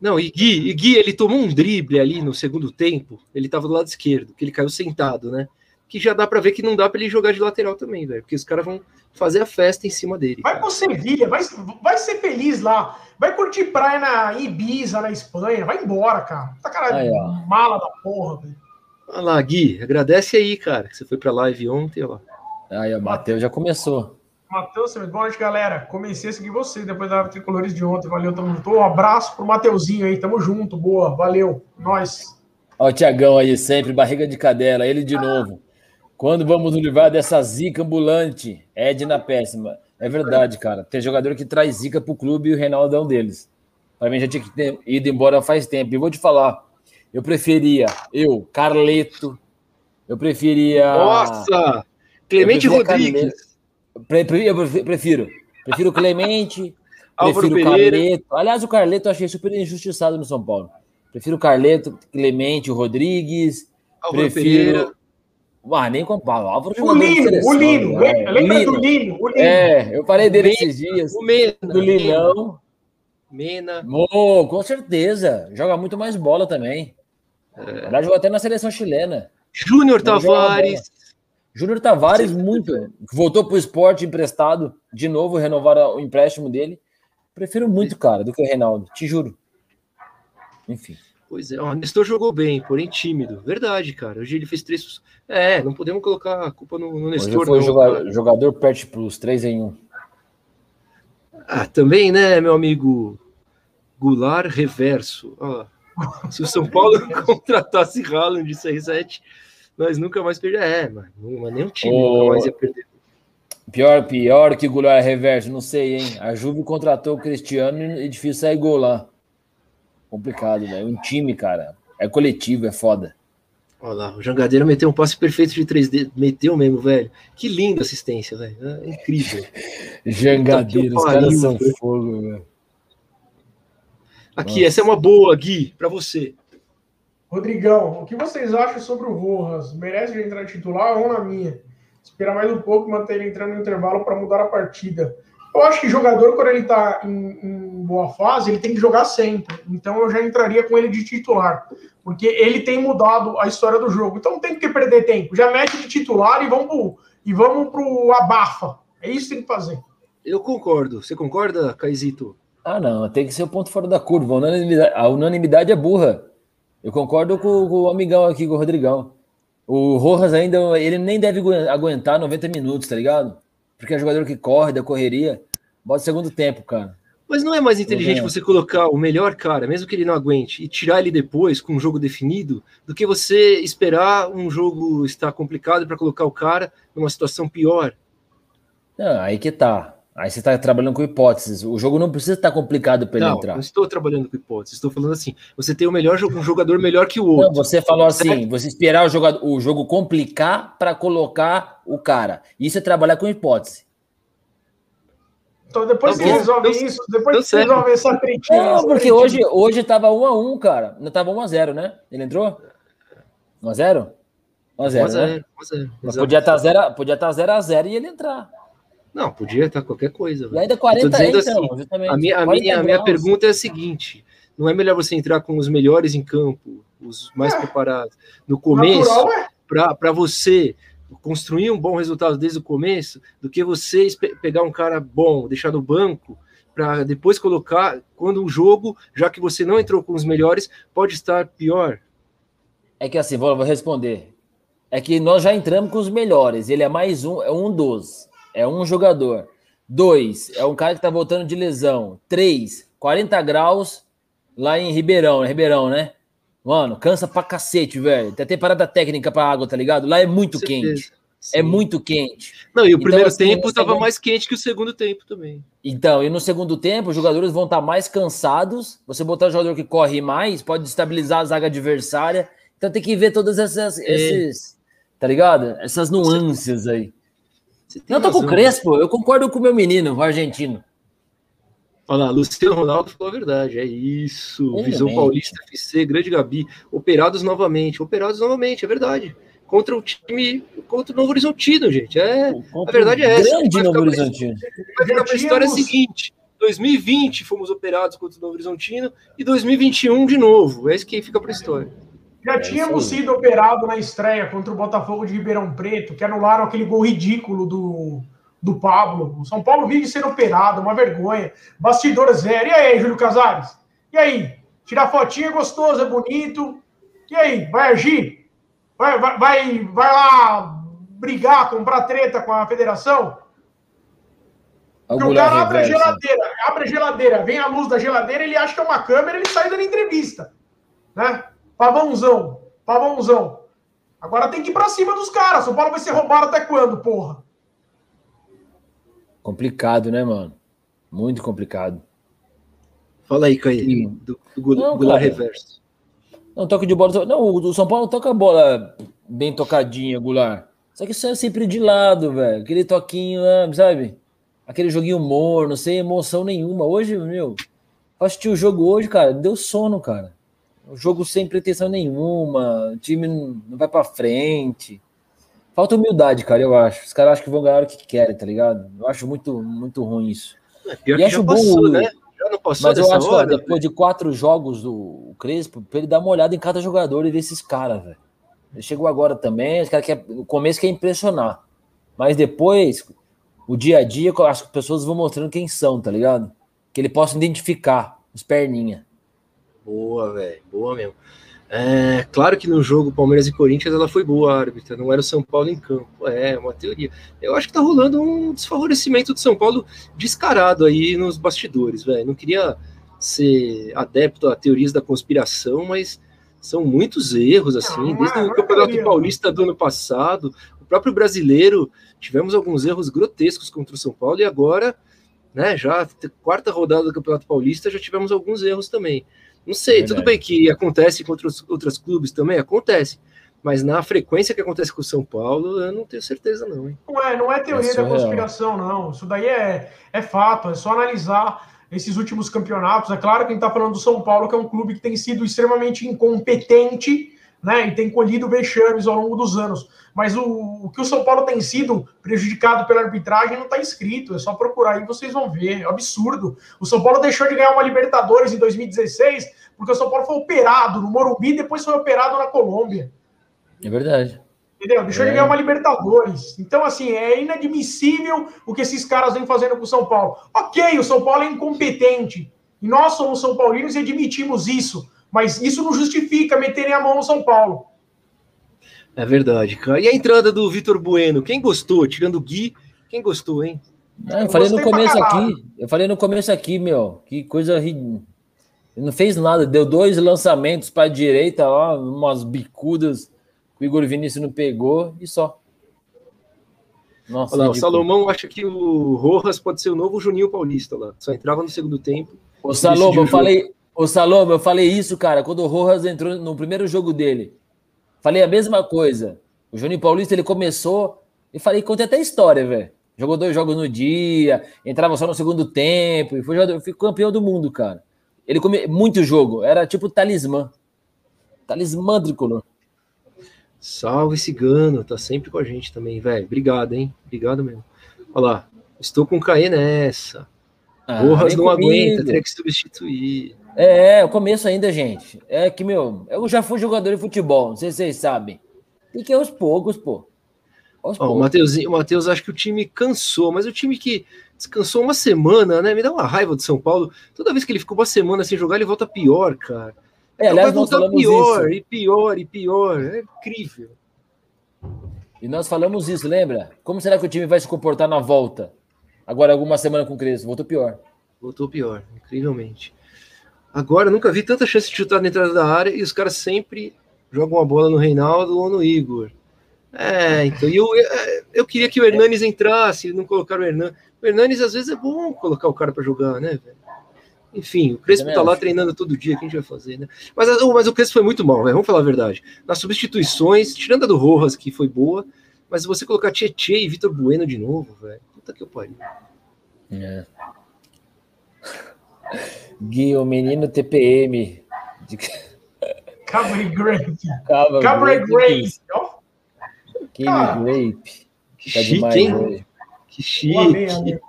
S3: Não, e Gui, e Gui, ele tomou um drible ali no segundo tempo. Ele tava do lado esquerdo, que ele caiu sentado, né? Que já dá para ver que não dá para ele jogar de lateral também, velho. Porque os caras vão fazer a festa em cima dele.
S2: Vai pro Sevilha, vai, vai ser feliz lá. Vai curtir praia na Ibiza, na Espanha. Vai embora, cara. Tá cara aí, mala da porra, velho.
S3: Olha lá, Gui, agradece aí, cara, que você foi pra live ontem, ó.
S1: Aí, o Matheus já começou.
S2: Matheus, boa noite, galera. Comecei a seguir você depois da Tricolores de ontem. Valeu, tamo junto. Um abraço pro Mateuzinho aí, tamo junto. Boa, valeu. Nós.
S1: Ó, o Tiagão aí, sempre, barriga de cadela, ele de novo. Quando vamos nos livrar dessa zica ambulante? Edna péssima. É verdade, cara. Tem jogador que traz zica pro clube e o Reinaldo é um deles. Pra mim já tinha que ter ido embora faz tempo. E vou te falar, eu preferia, eu, Carleto. Eu preferia.
S3: Nossa! Clemente Rodrigues.
S1: Pre, eu prefiro. Prefiro Clemente. prefiro Carleto. Aliás, o Carleto eu achei super injustiçado no São Paulo. Prefiro Carleto, Clemente, Rodrigues. Álvaro prefiro. Pereira. Ah, nem comparo. Álvaro
S2: o Lino, o Lino. É. Lembra Lino. do Lino? O Lino.
S1: É, eu falei dele esses dias.
S3: O Mena.
S1: Do Linão.
S3: Mena.
S1: Oh, com certeza. Joga muito mais bola também. É. Ela jogou até na seleção chilena.
S3: Júnior Tavares.
S1: Júnior Tavares, muito. Voltou para o esporte emprestado, de novo, renovaram o empréstimo dele. Prefiro muito, cara, do que o Reinaldo, te juro. Enfim.
S3: Pois é, o Nestor jogou bem, porém tímido. Verdade, cara. Hoje ele fez três. É, não podemos colocar a culpa no, no Nestor. Hoje
S1: foi não, jogador, jogador Pet Plus, 3 em 1.
S3: Ah, também, né, meu amigo Goulart Reverso. Olha se o São Paulo contratasse Haaland de 6-7, nós nunca mais perderíamos. É, mano, não, nem um time oh, nunca mais ia perder.
S1: Pior, pior que Goulart reverso, não sei, hein? A Juve contratou o Cristiano e é difícil sair gol lá. Complicado, velho. Um time, cara. É coletivo, é foda.
S3: Olha lá, o Jangadeiro meteu um passe perfeito de 3D. Meteu mesmo, velho. Que linda assistência, velho. É incrível.
S1: Jangadeiro, os caras são fogo, velho.
S3: Aqui, Nossa. essa é uma boa, Gui, para você.
S2: Rodrigão, o que vocês acham sobre o Rojas? Merece entrar titular ou na minha? Esperar mais um pouco, manter ele entrando no intervalo para mudar a partida. Eu acho que jogador, quando ele está em, em, boa fase, ele tem que jogar sempre. Então eu já entraria com ele de titular. Porque ele tem mudado a história do jogo. Então não tem que perder tempo. Já mete de titular e vamos pro, e vamos pro abafa. É isso que tem que fazer.
S3: Eu concordo. Você concorda, Caizito?
S1: Ah, não. Tem que ser o ponto fora da curva. A unanimidade, a unanimidade é burra. Eu concordo com, com o amigão aqui, com o Rodrigão. O Rojas ainda, ele nem deve aguentar 90 minutos, tá ligado? porque é jogador que corre da correria. Bota segundo tempo, cara.
S3: Mas não é mais inteligente você colocar o melhor cara, mesmo que ele não aguente, e tirar ele depois com um jogo definido, do que você esperar um jogo estar complicado para colocar o cara numa situação pior?
S1: Não, aí que tá. Aí você está trabalhando com hipóteses. O jogo não precisa estar complicado para ele
S3: não,
S1: entrar.
S3: Não estou trabalhando com hipóteses. Estou falando assim: você tem o melhor um jogador melhor que o outro. Não,
S1: você falou assim: você esperar o, jogador, o jogo complicar para colocar o cara. Isso é trabalhar com hipótese.
S2: Então depois tá que resolve isso, depois que resolve essa tretinha.
S1: Não, porque hoje, hoje tava 1 a 1 cara. Não tava 1 a 0 né? Ele entrou? 1 a 0 1 a 0 né? 1 a 0. Mas podia estar 0 podia estar 0 a 0 e ele entrar.
S3: Não, podia estar qualquer coisa.
S1: E ainda 40
S3: dizendo então, assim, A minha, a minha, a minha pergunta é a seguinte: não é melhor você entrar com os melhores em campo, os mais é. preparados, no começo, é. para você construir um bom resultado desde o começo, do que você pegar um cara bom, deixar no banco, para depois colocar quando o jogo, já que você não entrou com os melhores, pode estar pior?
S1: É que assim, vou, responder. É que nós já entramos com os melhores. Ele é mais um, é um dos é um jogador. Dois, é um cara que tá voltando de lesão. Três, 40 graus lá em Ribeirão, né? Ribeirão, né? Mano, cansa pra cacete, velho. Tem até parada técnica pra água, tá ligado? Lá é muito quente. É muito quente.
S3: Não, e o então, primeiro assim, tempo estava segundo... mais quente que o segundo tempo também.
S1: Então, e no segundo tempo, os jogadores vão estar tá mais cansados. Você botar um jogador que corre mais, pode destabilizar a zaga adversária. Então tem que ver todas essas, é. esses, tá ligado? Essas nuances aí. Não, eu tô com o Crespo, eu concordo com o meu menino, o argentino.
S3: Olha lá, Luciano Ronaldo falou a verdade, é isso. Visão Paulista FC, grande Gabi. Operados novamente, operados novamente, é verdade. Contra o time, contra o Novo Horizontino, gente. É, a verdade é essa.
S1: Grande Novo Horizontino.
S3: Vai ficar a história seguinte: 2020 fomos operados contra o Novo Horizontino e 2021 de novo. É isso que fica para a história.
S2: Já é tínhamos sido operado na estreia contra o Botafogo de Ribeirão Preto, que anularam aquele gol ridículo do, do Pablo. O São Paulo vive sendo operado, uma vergonha. Bastidor zero. E aí, Júlio Casares? E aí? Tirar fotinha é gostoso, é bonito. E aí, vai agir? Vai, vai, vai, vai lá brigar, comprar treta com a federação? Porque o cara abre a geladeira, abre a geladeira, vem a luz da geladeira, ele acha que é uma câmera, ele sai dando entrevista. Né? Pavãozão, pavãozão. Agora tem que ir pra cima dos caras. São Paulo vai ser roubado até quando, porra?
S1: Complicado, né, mano? Muito complicado.
S3: Fala aí, Caí, do, do Goulart Reverso.
S1: Não, toque de bola. Não, o São Paulo toca a bola bem tocadinha, Goulart. Só que isso é sempre de lado, velho. Aquele toquinho, né, sabe? Aquele joguinho morno, sem emoção nenhuma. Hoje, meu, assisti o jogo hoje, cara, deu sono, cara. O jogo sem pretensão nenhuma, o time não vai para frente. Falta humildade, cara, eu acho. Os caras acham que vão ganhar o que querem, tá ligado? Eu acho muito, muito ruim isso.
S3: É, pior e acho bom, passou, né?
S1: Já não passou mas eu acho hora, que depois de quatro jogos do Crespo, pra ele dar uma olhada em cada jogador e ver esses caras, velho. Ele chegou agora também, os caras quer, o começo quer impressionar. Mas depois, o dia a dia, que as pessoas vão mostrando quem são, tá ligado? Que ele possa identificar os perninha.
S3: Boa, velho. Boa mesmo. É, claro que no jogo Palmeiras e Corinthians ela foi boa árbitra, não era o São Paulo em campo. É, uma teoria. Eu acho que tá rolando um desfavorecimento do São Paulo descarado aí nos bastidores, velho. Não queria ser adepto a teorias da conspiração, mas são muitos erros, assim, desde o Campeonato Paulista do ano passado, o próprio brasileiro, tivemos alguns erros grotescos contra o São Paulo e agora, né, já quarta rodada do Campeonato Paulista, já tivemos alguns erros também. Não sei, é tudo bem que acontece com outros, outros clubes também, acontece. Mas na frequência que acontece com o São Paulo, eu não tenho certeza, não. Hein?
S2: Não é, não é teoria
S1: É
S2: da conspiração, não. Isso daí é, é fato, é só analisar esses últimos campeonatos. É claro que a gente está falando do São Paulo, que é um clube que tem sido extremamente incompetente, né? E tem colhido vexames ao longo dos anos. Mas o, o que o São Paulo tem sido prejudicado pela arbitragem não está escrito. É só procurar aí, vocês vão ver. É um absurdo. O São Paulo deixou de ganhar uma Libertadores em 2016 porque o São Paulo foi operado no Morumbi e depois foi operado na Colômbia.
S1: É verdade.
S2: Entendeu? Deixou
S1: É.
S2: de ganhar uma Libertadores. Então, assim, é inadmissível o que esses caras vêm fazendo com o São Paulo. Ok, o São Paulo é incompetente. E nós somos São Paulinos e admitimos isso. Mas isso não justifica meterem a mão no São Paulo.
S3: É verdade, cara. E a entrada do Vitor Bueno? Quem gostou? Tirando o Gui, quem gostou, hein?
S1: Não, eu falei no
S2: gostei
S1: começo aqui. Eu falei no começo aqui, meu. Que coisa. ri- Ele não fez nada. Deu dois lançamentos para a direita, lá, umas bicudas que o Igor Vinícius não pegou e só. Nossa,
S3: Olha lá, o. Salomão acha que o Rojas pode ser o novo Juninho Paulista lá. Só entrava no segundo tempo.
S1: O
S3: decidiu
S1: eu
S3: jogo.
S1: falei, o Saloma, eu falei isso, cara, quando o Rojas entrou no primeiro jogo dele. Falei a mesma coisa. O Juninho Paulista, ele começou e falei, contei até história, velho. Jogou dois jogos no dia, entrava só no segundo tempo, e foi jogador, campeão do mundo, cara. Ele come muito jogo, era tipo talismã. Talismã tricolor.
S3: Salve Cigano, tá sempre com a gente também, velho. Obrigado, hein? Obrigado mesmo. Olha lá, estou com o Caê nessa.
S1: Ah,
S3: Rojas não
S1: comigo.
S3: aguenta, teria que substituir.
S1: É, é, o começo ainda, gente. É que, meu, eu já fui jogador de futebol, não sei se vocês sabem. Tem que ir aos poucos, pô. Aos
S3: Ó, o
S1: poucos.
S3: O Matheus acha que o time cansou, mas o time que descansou uma semana, né? Me dá uma raiva do São Paulo. Toda vez que ele ficou uma semana sem jogar, ele volta pior, cara.
S1: É, aliás,
S3: vai
S1: nós falamos
S3: pior,
S1: isso.
S3: e pior, e pior. É incrível.
S1: E nós falamos isso, lembra? Como será que o time vai se comportar na volta? Agora, alguma semana com o Crespo, voltou pior.
S3: Voltou pior, incrivelmente. Agora, nunca vi tanta chance de chutar na entrada da área e os caras sempre jogam a bola no Reinaldo ou no Igor. É, então, eu, eu, eu queria que o Hernanes entrasse, não colocaram o Hernanes. O Hernanes, às vezes, é bom colocar o cara para jogar, né, velho? Enfim, o Crespo tá lá treinando todo dia, o que a gente vai fazer, né? Mas, mas o Crespo foi muito mal, velho, vamos falar a verdade. Nas substituições, tirando a do Rojas, que foi boa, mas você colocar Tietê e Vitor Bueno de novo, velho, puta que eu pariu.
S1: É. Gui, o menino TPM. De...
S2: Cabre Grape.
S1: Cava
S2: Cabre
S1: Grape.
S2: Cara,
S1: Grape.
S3: Que
S1: Tá
S3: chique,
S1: demais
S3: hein?
S1: hoje.
S3: Que
S2: O Ale,
S3: chique.
S2: Ale.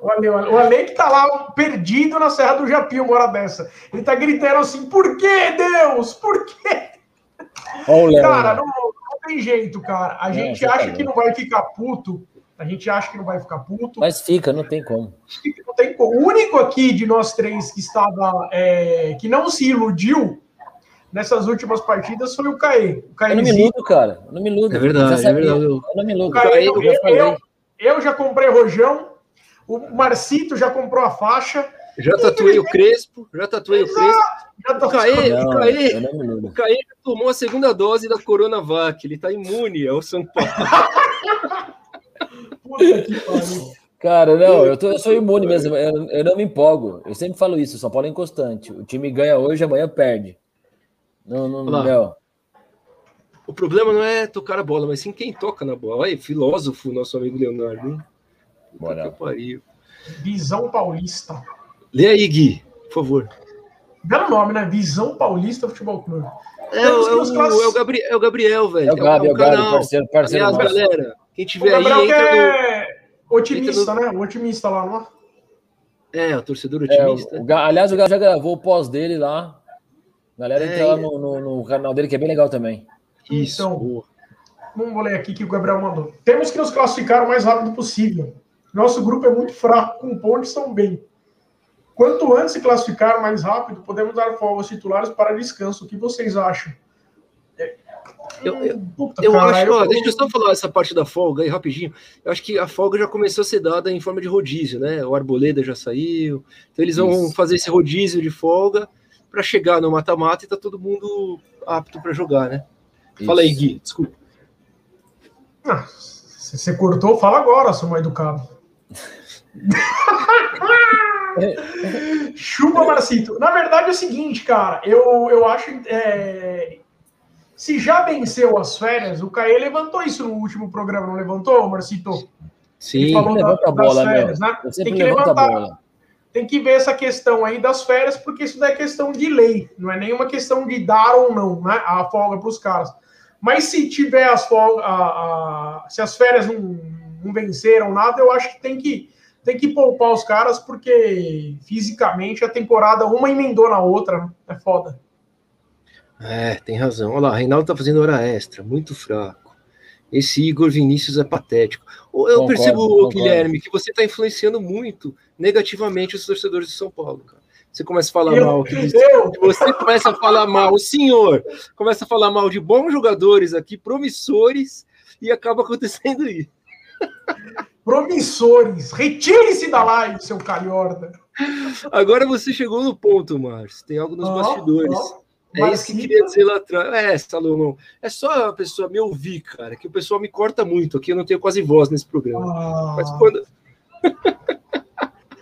S2: O Ale, o Ale- o Ale que tá lá perdido na Serra do Japi uma hora dessa. Ele tá gritando assim: por que, Deus? Por quê?
S1: Olha.
S2: Cara, não, não tem jeito, cara. A
S1: Não,
S2: gente
S1: tá
S2: acha que
S1: louco.
S2: não vai ficar puto. A gente acha que não vai ficar puto.
S1: Mas fica, não tem como.
S2: Não tem como. O único aqui de nós três que estava. é, que não se iludiu nessas últimas partidas foi o Caê. O
S1: Eu não me iludo, cara. Eu não me iludo.
S3: É verdade, é verdade.
S1: Eu não me iludo.
S2: O Caê,
S1: Eu
S2: eu, eu, eu já comprei rojão. O Marcito já comprou a faixa.
S3: Já tatuei o Crespo, já tatuei o Crespo.
S2: Já
S3: O Caê,
S1: Não,
S3: o Caê, o Caê já tomou a segunda dose da Coronavac, ele tá imune ao São Paulo.
S2: Puta que pariu.
S1: Cara, não, eu, tô, eu sou imune mesmo. Eu, eu não me empolgo. Eu sempre falo isso. O São Paulo é inconstante. O time ganha hoje, amanhã perde. Não, não,
S3: Olha lá.
S1: meu.
S3: O problema não é tocar a bola, mas sim quem toca na bola. Olha, filósofo, nosso amigo Leonardo, hein? Que pariu.
S2: Visão Paulista.
S3: Lê aí, Gui, por favor.
S2: Belo nome, né? Visão Paulista Futebol Clube.
S3: É,
S2: Temos
S3: o-
S2: que
S3: é o,
S2: classi-
S3: é o Gabriel, é o Gabriel, velho.
S1: É o Gabi, é o Gabi,
S3: canal.
S1: parceiro, parceiro
S3: Aliás,
S1: nosso.
S3: galera, quem
S2: O
S3: tiver aí,
S2: Gabriel que
S3: entra no...
S2: é otimista, né? O otimista lá, não é?
S3: É, o torcedor
S1: É,
S3: otimista.
S1: o, Ga- aliás, o Gabi já gravou o pós dele lá. Galera,
S3: É,
S1: entra lá no, no- no canal dele, que é bem legal também.
S3: Isso,
S2: então.
S3: boa.
S2: Vamos ler aqui que o Gabriel mandou. Temos que nos classificar o mais rápido possível. Nosso grupo é muito fraco, com pontos são bem. Quanto antes se classificar mais rápido, podemos dar folga aos titulares para descanso. O que vocês acham?
S3: Eu- eu-
S2: Puta,
S3: Eu
S2: cara,
S3: acho, ó, deixa eu só falar essa parte da folga aí rapidinho. Eu acho que a folga já começou a ser dada em forma de rodízio, né? O Arboleda já saiu. Então eles vão
S1: Isso.
S3: fazer esse rodízio de folga para chegar no mata-mata e tá todo mundo apto para jogar, né? Fala aí,
S1: Isso.
S3: Gui, desculpa.
S2: Ah, se você cortou, fala agora, seu mal educado. Chupa, Marcito. Na verdade é o seguinte, cara. Eu, eu acho. é, se já venceu as férias, o Caê levantou isso no último programa, não levantou, Marcito?
S1: Sim, Ele falou levanta da, a bola, férias, né? Tem que levantar.
S2: Tem que ver essa questão aí das férias, porque isso daí é questão de lei, não é nenhuma questão de dar ou não, né? A folga para os caras. Mas se tiver as folgas, se as férias não, não venceram nada, eu acho que tem que tem que poupar os caras, porque fisicamente a temporada uma emendou na outra, né? É foda.
S3: É, tem razão. Olha lá, Reinaldo tá fazendo hora extra, muito fraco. Esse Igor Vinícius é patético. Eu concordo, percebo, concordo. Guilherme, que você está influenciando muito negativamente os torcedores de São Paulo, cara. Você começa a falar eu mal. Você começa a falar mal, o senhor começa a falar mal de bons jogadores aqui, promissores, e acaba acontecendo isso.
S2: Promissores, retire-se da live, seu calhorda.
S3: Agora você chegou no ponto, Márcio. Tem algo nos oh, bastidores. Oh. É isso que eu queria dizer lá atrás. É, Salomão. É só a pessoa me ouvir, cara, que o pessoal me corta muito aqui. Eu não tenho quase voz nesse programa. Ah. Mas quando.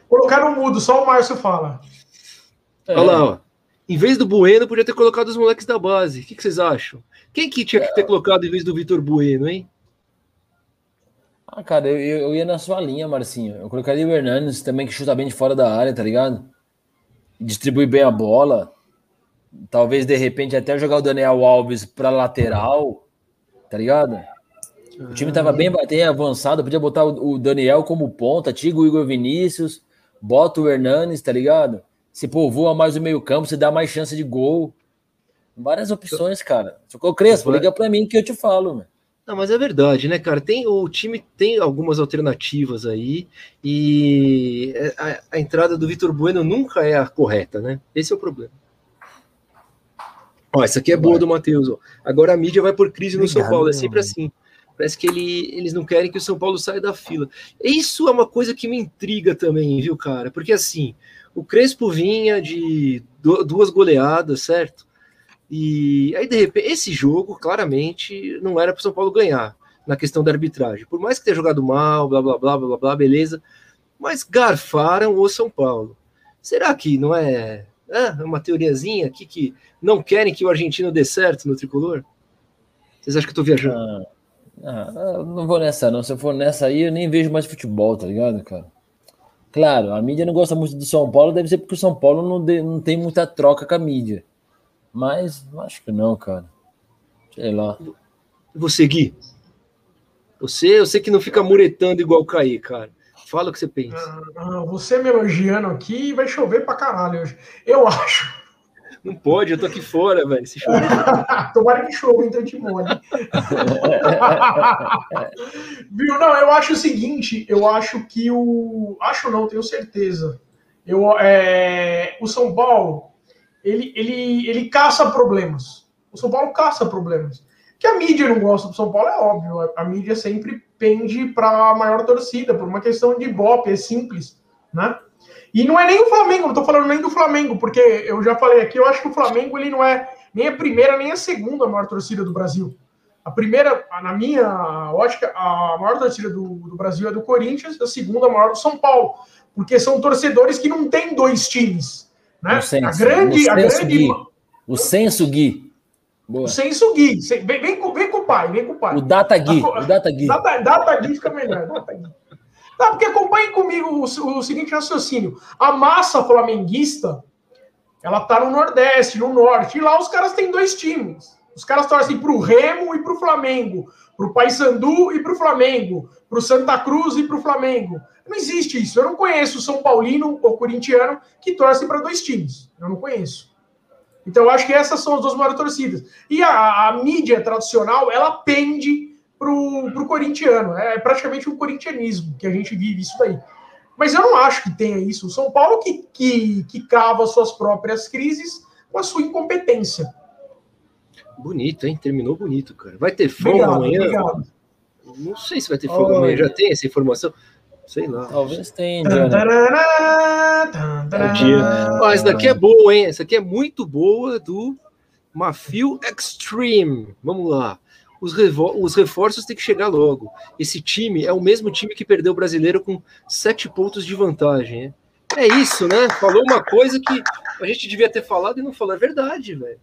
S2: Colocar no mudo, só o Márcio fala.
S3: É. Olha lá, ó. Em vez do Bueno, podia ter colocado os moleques da base. O que, que vocês acham? Quem que tinha que ter colocado em vez do Vitor Bueno, hein?
S1: Ah, cara, eu, eu ia na sua linha, Marcinho. Eu colocaria o Hernandes também, que chuta bem de fora da área, tá ligado? Distribui bem a bola. Talvez de repente até jogar o Daniel Alves para lateral, tá ligado? O time tava bem, bem avançado, podia botar o Daniel como ponta, Tigo Igor Vinícius, bota o Hernanes, tá ligado? Se povoa mais o meio-campo, se dá mais chance de gol. Várias opções, cara. Socorro Crespo, liga para mim que eu te falo, mano.
S3: Não, mas é verdade, né, cara? Tem, o time tem algumas alternativas aí e a, a entrada do Vitor Bueno nunca é a correta, né? Esse é o problema. Ó, essa aqui é boa do Matheus. Agora a mídia vai por crise no São Paulo. É sempre assim. Parece que ele, eles não querem que o São Paulo saia da fila. Isso é uma coisa que me intriga também, viu, cara? Porque assim, o Crespo vinha de duas goleadas, certo? E aí, de repente, esse jogo claramente não era para o São Paulo ganhar na questão da arbitragem. Por mais que tenha jogado mal, blá blá blá blá blá, beleza. Mas garfaram o São Paulo. Será que não é é uma teoriazinha aqui que não querem que o argentino dê certo no tricolor? Vocês acham que eu tô viajando?
S1: Ah, ah, não vou nessa, não. Se eu for nessa aí, eu nem vejo mais futebol, tá ligado, cara? Claro, a mídia não gosta muito do São Paulo, deve ser porque o São Paulo não, de, não tem muita troca com a mídia. Mas acho que não, cara. Sei lá.
S3: Você, Gui? Você, eu sei que não fica muretando igual o Caí, cara. Fala o que você pensa.
S2: Ah, você me elogiando aqui vai chover pra caralho hoje. Eu acho.
S3: Não pode, eu tô aqui fora, velho. Se chover.
S2: Tomara que chova, então te molhe. Viu? Não, eu acho o seguinte, eu acho que o. Acho não, tenho certeza. Eu, é... O São Paulo, ele, ele, ele caça problemas. O São Paulo caça problemas. Que a mídia não gosta do São Paulo é óbvio. A mídia sempre pende para a maior torcida, por uma questão de bope, é simples, né? E não é nem o Flamengo, não estou falando nem do Flamengo, porque eu já falei aqui, eu acho que o Flamengo ele não é nem a primeira nem a segunda maior torcida do Brasil. A primeira, na minha ótica, a maior torcida do, do Brasil é do Corinthians, a segunda maior do São Paulo, porque são torcedores que não têm dois times. Né?
S1: Senso, a grande. A grande... Gui. O senso, Gui.
S2: Boa. O senso Gui. Vem, vem, com, vem com o pai, vem com o pai.
S1: O Data Gui. O Data Gui.
S2: Data, data Gui fica melhor. Data Gui. Tá, porque acompanhe comigo o, o, seguinte raciocínio. A massa flamenguista, ela tá no Nordeste, no Norte, e lá os caras têm dois times. Os caras torcem pro Remo e pro Flamengo, pro Paysandu e pro Flamengo, pro Santa Cruz e pro Flamengo. Não existe isso. Eu não conheço o São Paulino ou corintiano que torce para dois times. Eu não conheço. Então, eu acho que essas são as duas maiores torcidas. E a, a mídia tradicional, ela pende pro, pro corintiano. É praticamente um corintianismo que a gente vive isso daí. Mas eu não acho que tenha isso. O São Paulo que, que, que cava suas próprias crises com a sua incompetência.
S3: Bonito, hein? Terminou bonito, cara. Vai ter fogo amanhã? Obrigado. Não sei se vai ter fogo amanhã. Já tem essa informação? Sei lá.
S1: Talvez tenha.
S3: É dia. Ah, essa daqui é boa, hein? Essa aqui é muito boa do Mafio Extreme. Vamos lá. Os, os reforços têm que chegar logo. Esse time é o mesmo time que perdeu o brasileiro com sete pontos de vantagem. Hein? É isso, né? Falou uma coisa que a gente devia ter falado e não falou. É verdade, velho.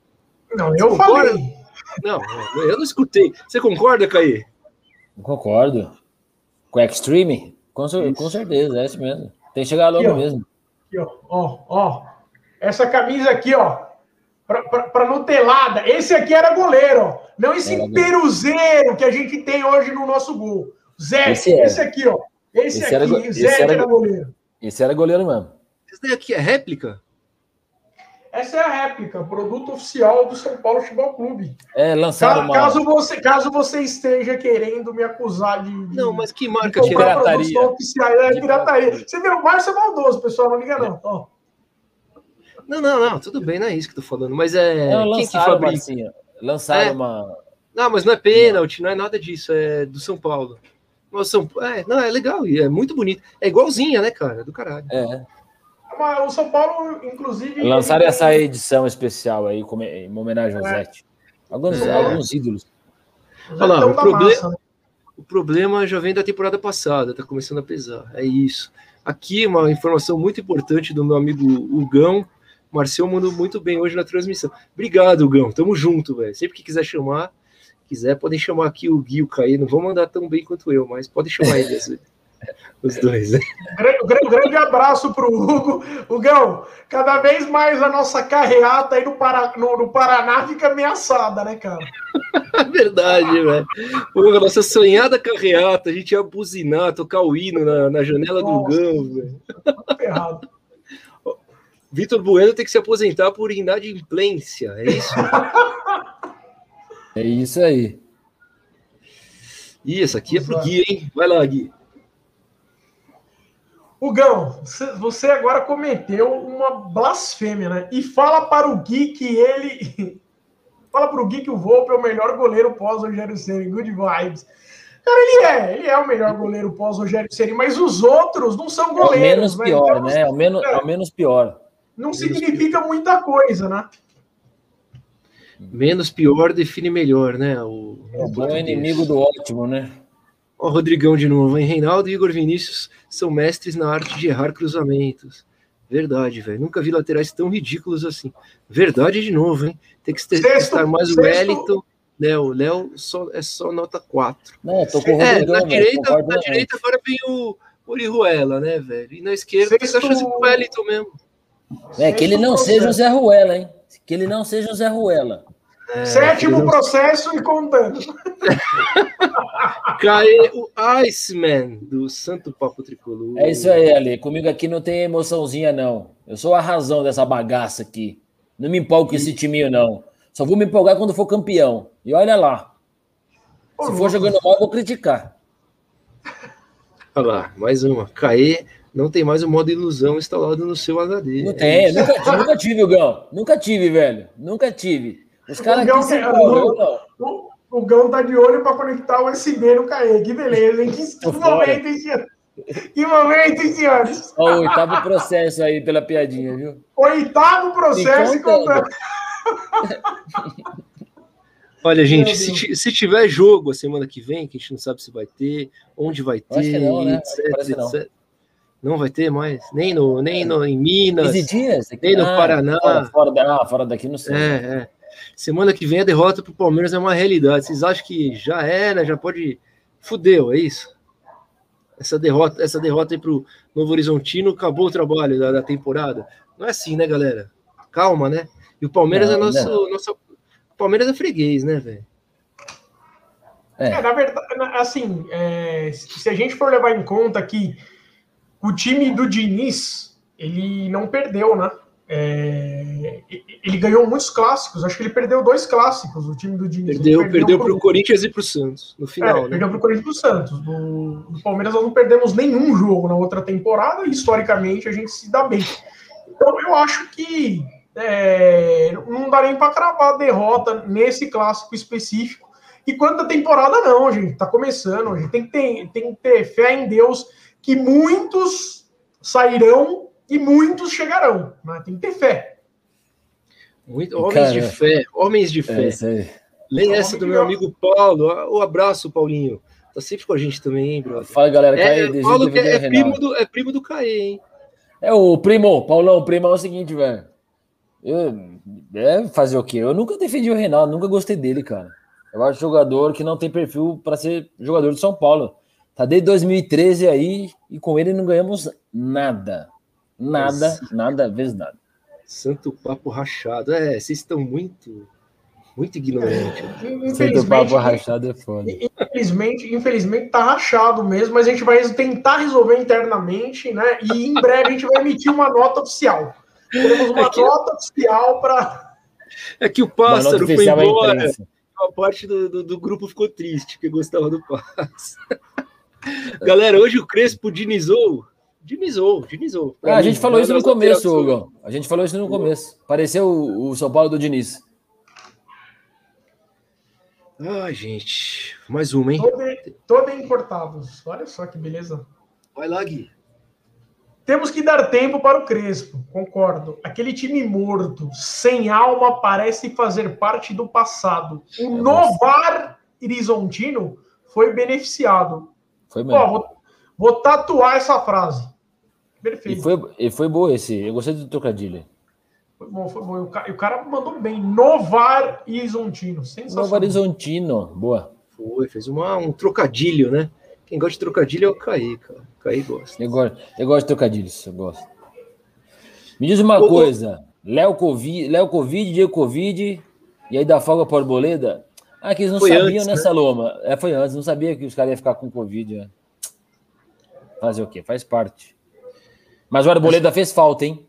S2: Não, eu falei.
S3: Não, eu não escutei. Você concorda, Caí?
S1: Concordo. Com Extreme? Com, com certeza, é isso mesmo. Tem que chegar logo aqui, mesmo.
S2: Aqui, ó, ó, ó. Essa camisa aqui, ó. Pra, pra, pra Nutelada. Esse aqui era goleiro, ó. Não esse era peruzeiro que a gente tem hoje no nosso gol. Zé, esse, esse aqui, ó. Esse, esse aqui, era, Zé era, era goleiro.
S1: Esse era goleiro mesmo.
S3: Esse daqui é réplica?
S2: Essa é a réplica, produto oficial do São Paulo Futebol Clube.
S1: É, lançado
S2: caso, caso você Caso você esteja querendo me acusar de.
S3: Não, mas que marca de
S2: pirataria? Oficial, é pirataria. Você viu, o Márcio é maldoso, pessoal, não liga não. Ó.
S3: Não, não, não, tudo bem, não é isso que eu tô falando, mas é.
S1: Não, Quem que fabrica? Lançaram é. uma.
S3: Não, mas não é pênalti, não é nada disso, é do São Paulo. Mas São... É, não, é legal, e é muito bonito. É igualzinha, né, cara? Do caralho.
S1: É.
S2: Mas o São Paulo, inclusive.
S1: Lançaram essa edição especial aí, em homenagem ao é. Zé. Alguns, é. alguns ídolos.
S3: Olha lá, o problema, massa, né? o problema já vem da temporada passada, tá começando a pesar. É isso. Aqui, uma informação muito importante do meu amigo Hugão. Marcel mandou muito bem hoje na transmissão. Obrigado, Hugão. Tamo junto, velho. Sempre que quiser chamar, quiser, podem chamar aqui o Gui, o Caí. Não vão mandar tão bem quanto eu, mas podem chamar ele vezes. Os dois, né?
S2: Grande, grande abraço para o Hugo. Hugão, cada vez mais a nossa carreata aí no, Para, no, no Paraná fica ameaçada, né, cara?
S3: Verdade, velho. A nossa sonhada carreata, a gente ia buzinar, tocar o hino na, na janela nossa, do Gão, velho. Ferrado. Vitor Bueno tem que se aposentar por inadimplência, é isso?
S1: é isso aí.
S3: Ih, essa aqui é pro Gui, hein? Vai lá, Gui.
S2: Gão, você agora cometeu uma blasfêmia, né? E fala para o Gui que ele. fala para o Gui que o Volpe é o melhor goleiro pós-Rogério Ceni. Good vibes. Cara, ele é, ele é o melhor goleiro pós-Rogério Ceni, mas os outros não são goleiros. É o
S1: menos né? pior, então, né? É o menos, é o menos pior.
S2: Não menos significa pior. muita coisa, né?
S3: Menos pior define melhor, né? O,
S1: é o bom inimigo do ótimo, né?
S3: Ó, Rodrigão de novo, hein? Reinaldo e Igor Vinícius são mestres na arte de errar cruzamentos. Verdade, velho. Nunca vi laterais tão ridículos assim. Verdade de novo, hein? Tem que testar mais o Wellington. Léo, Léo só, é só nota 4.
S1: Não, tô com
S3: é, na direita, na direita agora vem o Orihuela, né, velho? E na esquerda tem que chance pro Wellington mesmo.
S1: É, que ele não seja o Zé Ruela, hein? Que ele não seja o Zé Ruela.
S2: É, Sétimo processo e contando.
S3: Cai o Iceman do Santo Papo Tricolor.
S1: É isso aí, Ali. Comigo aqui não tem emoçãozinha, não. Eu sou a razão dessa bagaça aqui. Não me empolgo com esse timinho, não. Só vou me empolgar quando for campeão. E olha lá. Se for jogando mal, eu vou criticar.
S3: Olha lá, mais uma. Caê não tem mais o modo ilusão instalado no seu HD.
S1: Não tem, nunca, nunca tive, Gão. Nunca tive, velho. Nunca tive. Os caras aqui se
S2: o, Gão tá de olho para conectar o USB no CAE. Que beleza, hein? Que, que momento, hein, senhor? Que momento, hein, senhores?
S1: Ó, o oitavo processo aí pela piadinha, viu?
S2: Oitavo processo e contando.
S3: Olha, gente, se, se, tiver jogo a semana que vem, que a gente não sabe se vai ter, onde vai ter, não, né? etc, etc. Não. não. vai ter mais, nem no, nem no, em Minas,
S1: dias,
S3: nem no ah, Paraná.
S1: Fora, fora, da, ah, fora daqui, não sei.
S3: É, é. Semana que vem a derrota para o Palmeiras é uma realidade. Vocês acham que já era, já pode. Fudeu, é isso? Essa derrota, essa derrota aí para o Novo Horizontino acabou o trabalho da, da, temporada. Não é assim, né, galera? Calma, né? E o Palmeiras é não, é nosso, nosso. O Palmeiras é freguês, né, velho?
S2: É. é. na verdade, assim, é, se a gente for levar em conta que o time do Diniz, ele não perdeu, né? É, ele ganhou muitos clássicos, acho que ele perdeu dois clássicos, o time do Diniz.
S3: Perdeu, perdeu para o Corinthians e para o Santos, no final. É,
S2: né? Perdeu para o Corinthians e para o Santos. Do, do, Palmeiras nós não perdemos nenhum jogo na outra temporada e historicamente a gente se dá bem. Então eu acho que é, não dá nem para cravar a derrota nesse clássico específico. E quanto à temporada, não, gente, está começando. A gente tem que, ter, tem que ter fé em Deus que muitos sairão e muitos chegarão. Né? Tem que ter fé.
S3: Muito, homens Cara, de fé, homens de fé. É Leia essa do meu amigo Paulo. O abraço, Paulinho. Tá sempre com a gente também, hein, brother?
S1: Fala, galera.
S3: É, Caê, Paulo que é, é primo do, é primo do Caê, hein?
S1: É o primo, Paulão, o primo é o seguinte, velho. É fazer o quê? Eu nunca defendi o Reinaldo, nunca gostei dele, cara. Eu acho jogador que não tem perfil para ser jogador de São Paulo. Tá desde 2013 aí e com ele não ganhamos nada. Nada, Nossa. nada, vezes nada.
S3: Santo papo rachado. É, vocês estão muito muito ignorante.
S1: Santo papo rachado é foda.
S2: Infelizmente, infelizmente tá rachado mesmo, mas a gente vai tentar resolver internamente, né? E em breve a gente vai emitir uma nota oficial. Temos uma é que... nota oficial para.
S3: É que o pássaro foi embora. A parte do, do, do, grupo ficou triste, que gostava do pássaro. Galera, hoje o Crespo dinizou. Dinizou, dinizou.
S1: Ah, a gente falou isso no começo, Hugo. A gente falou isso no começo. Pareceu o, o São Paulo do Diniz.
S3: Ai, gente. Mais uma, hein?
S2: Toda, importados. Olha só que beleza.
S3: Vai lá, Gui.
S2: Temos que dar tempo para o Crespo, concordo. Aquele time morto, sem alma, parece fazer parte do passado. O é Novar Horizontino foi beneficiado.
S1: Foi mesmo. Ó,
S2: vou, vou, tatuar essa frase.
S1: Perfeito. E foi, e foi boa esse. Eu gostei do trocadilho.
S2: Foi bom, foi bom. O cara mandou bem. Novar Horizontino.
S1: Sensacional. Novar Horizontino. Boa.
S3: Foi, fez uma, um trocadilho, né? Quem gosta de trocadilho é o Caí, cara. Caí gosta.
S1: Eu gosto, eu gosto de trocadilhos, eu gosto. Me diz uma Ô, coisa. Léo Covid, Léo Covid, Diego Covid, e aí da folga por Arboleda. Ah, que eles não foi sabiam antes, nessa né? loma. É, foi antes, não sabia que os caras iam ficar com Covid. É. Fazer o quê? Faz parte. Mas o Arboleda fez falta, hein?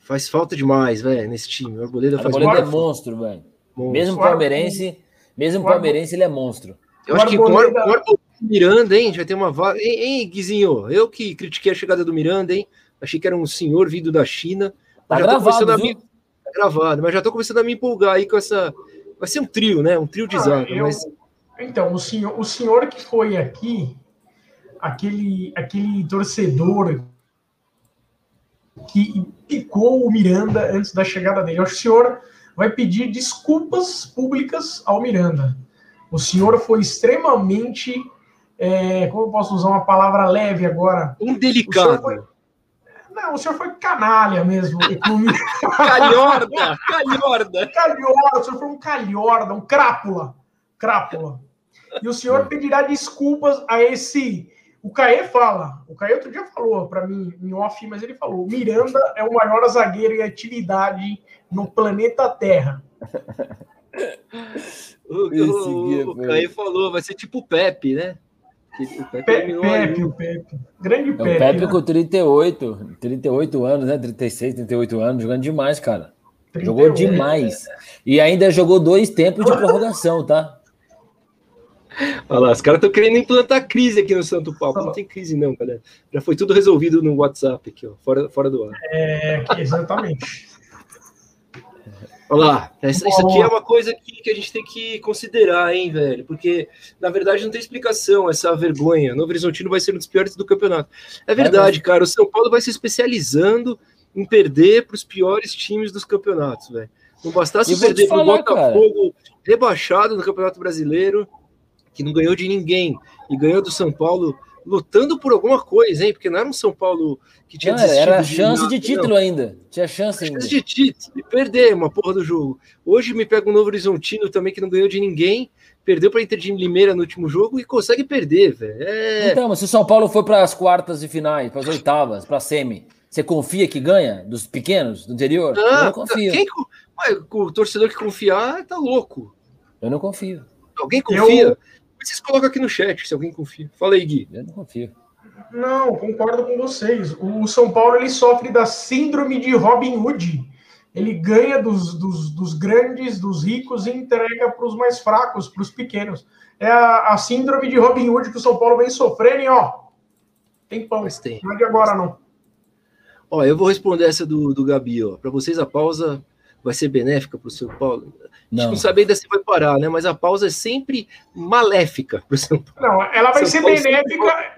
S3: Faz falta demais, velho, nesse time. O Arboleda,
S1: faz Arboleda é monstro, velho. Mesmo palmeirense, mesmo palmeirense, ele é monstro.
S3: Eu acho que com o Arboleda Miranda, hein? Já tem uma vaga. Hein, hein, Guizinho? Eu que critiquei a chegada do Miranda, hein? Achei que era um senhor vindo da China.
S1: Tá já gravado,
S3: a me... Tá gravado, mas já tô começando a me empolgar aí com essa. Vai ser um trio, né? Um trio de ah, zaga. Eu... Mas...
S2: Então, o senhor, o senhor que foi aqui, aquele, aquele torcedor que picou o Miranda antes da chegada dele. O senhor vai pedir desculpas públicas ao Miranda. O senhor foi extremamente. É, como eu posso usar uma palavra leve agora?
S3: Indelicado.
S2: Foi, não, o senhor foi canalha mesmo.
S3: calhorda! Calhorda!
S2: Calhorda! O senhor foi um calhorda, um crápula. Crápula. E o senhor pedirá desculpas a esse o Caê fala, o Caê outro dia falou para mim em off, mas ele falou: Miranda é o maior zagueiro em atividade no planeta Terra.
S3: o, o, o Caê falou, vai ser tipo o Pepe, né?
S2: O Pepe, Pepe, Pepe, o Pepe. Grande
S1: é, Pepe. O Pepe né? com 38, 38 anos, né? 36, 38 anos, jogando demais, cara. 38, jogou demais. É. E ainda jogou dois tempos de prorrogação, tá?
S3: Olha lá, os caras estão querendo implantar crise aqui no Santo Palco. Não tem crise, não, galera. Já foi tudo resolvido no WhatsApp aqui, ó, fora, fora do ar.
S2: É, exatamente.
S3: Olha lá, essa, isso aqui é uma coisa que, que a gente tem que considerar, hein, velho? Porque, na verdade, não tem explicação essa vergonha. Novo Horizontino vai ser um dos piores do campeonato. É verdade, é cara. O São Paulo vai se especializando em perder para os piores times dos campeonatos, velho. Não bastasse perder para o Botafogo cara. rebaixado no Campeonato Brasileiro que não ganhou de ninguém e ganhou do São Paulo lutando por alguma coisa, hein? Porque não era um São Paulo que tinha
S1: não, Era chance de, de título não. ainda. Tinha chance ainda.
S3: Chance de título. E perder uma porra do jogo. Hoje me pega um Novo Horizontino também que não ganhou de ninguém. Perdeu para Inter de Limeira no último jogo e consegue perder, velho. É...
S1: Então, mas se o São Paulo for para as quartas de finais, para as oitavas, para a semi, você confia que ganha dos pequenos, do interior?
S3: Ah, eu não confio. Quem, o torcedor que confiar tá louco.
S1: Eu não confio.
S3: Alguém confia? Eu... Vocês colocam aqui no chat se alguém confia. Fala aí, Gui.
S1: Eu não confio.
S2: Não, concordo com vocês. O São Paulo ele sofre da síndrome de Robin Hood. Ele ganha dos, dos, dos grandes, dos ricos e entrega para os mais fracos, para os pequenos. É a, a, síndrome de Robin Hood que o São Paulo vem sofrendo e, ó, tem pão. Mas tem. Não é de agora, não.
S3: Ó, eu vou responder essa do, do Gabi, ó. Para vocês, a pausa vai ser benéfica para o São Paulo? Não. A gente não sabe ainda se vai parar, né? Mas a pausa é sempre maléfica para o São
S2: Paulo. Não, ela vai São ser Paulo benéfica.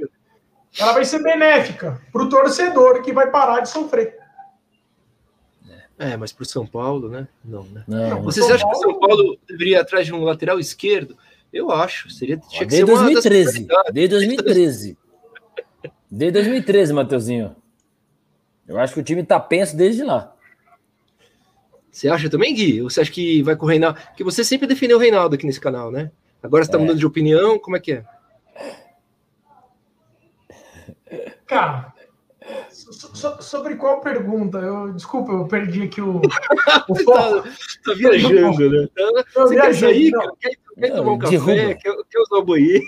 S2: Ela vai ser benéfica para o torcedor que vai parar de sofrer.
S3: É, mas para o São Paulo, né? Não, né? Não, Vocês acham Paulo... que o São Paulo deveria ir atrás de um lateral esquerdo? Eu acho. Seria
S1: tinha desde 2013. Desde 2013. Desde 2013, Mateuzinho. Eu acho que o time está penso desde lá.
S3: Você acha também, Gui? Ou você acha que vai com o Reinaldo? Porque você sempre defendeu o Reinaldo aqui nesse canal, né? Agora você tá
S1: É.
S3: mudando de opinião, como é que é?
S2: Cara, so- so- sobre qual pergunta? Eu, desculpa, eu perdi aqui o, o foco.
S3: tá, tá viajando, né?
S2: Eu
S3: Você quer
S2: viajei,
S3: sair?
S2: não.
S3: cara? Quer, quer
S1: Não,
S3: tomar um café? Quer, quer usar o banheiro?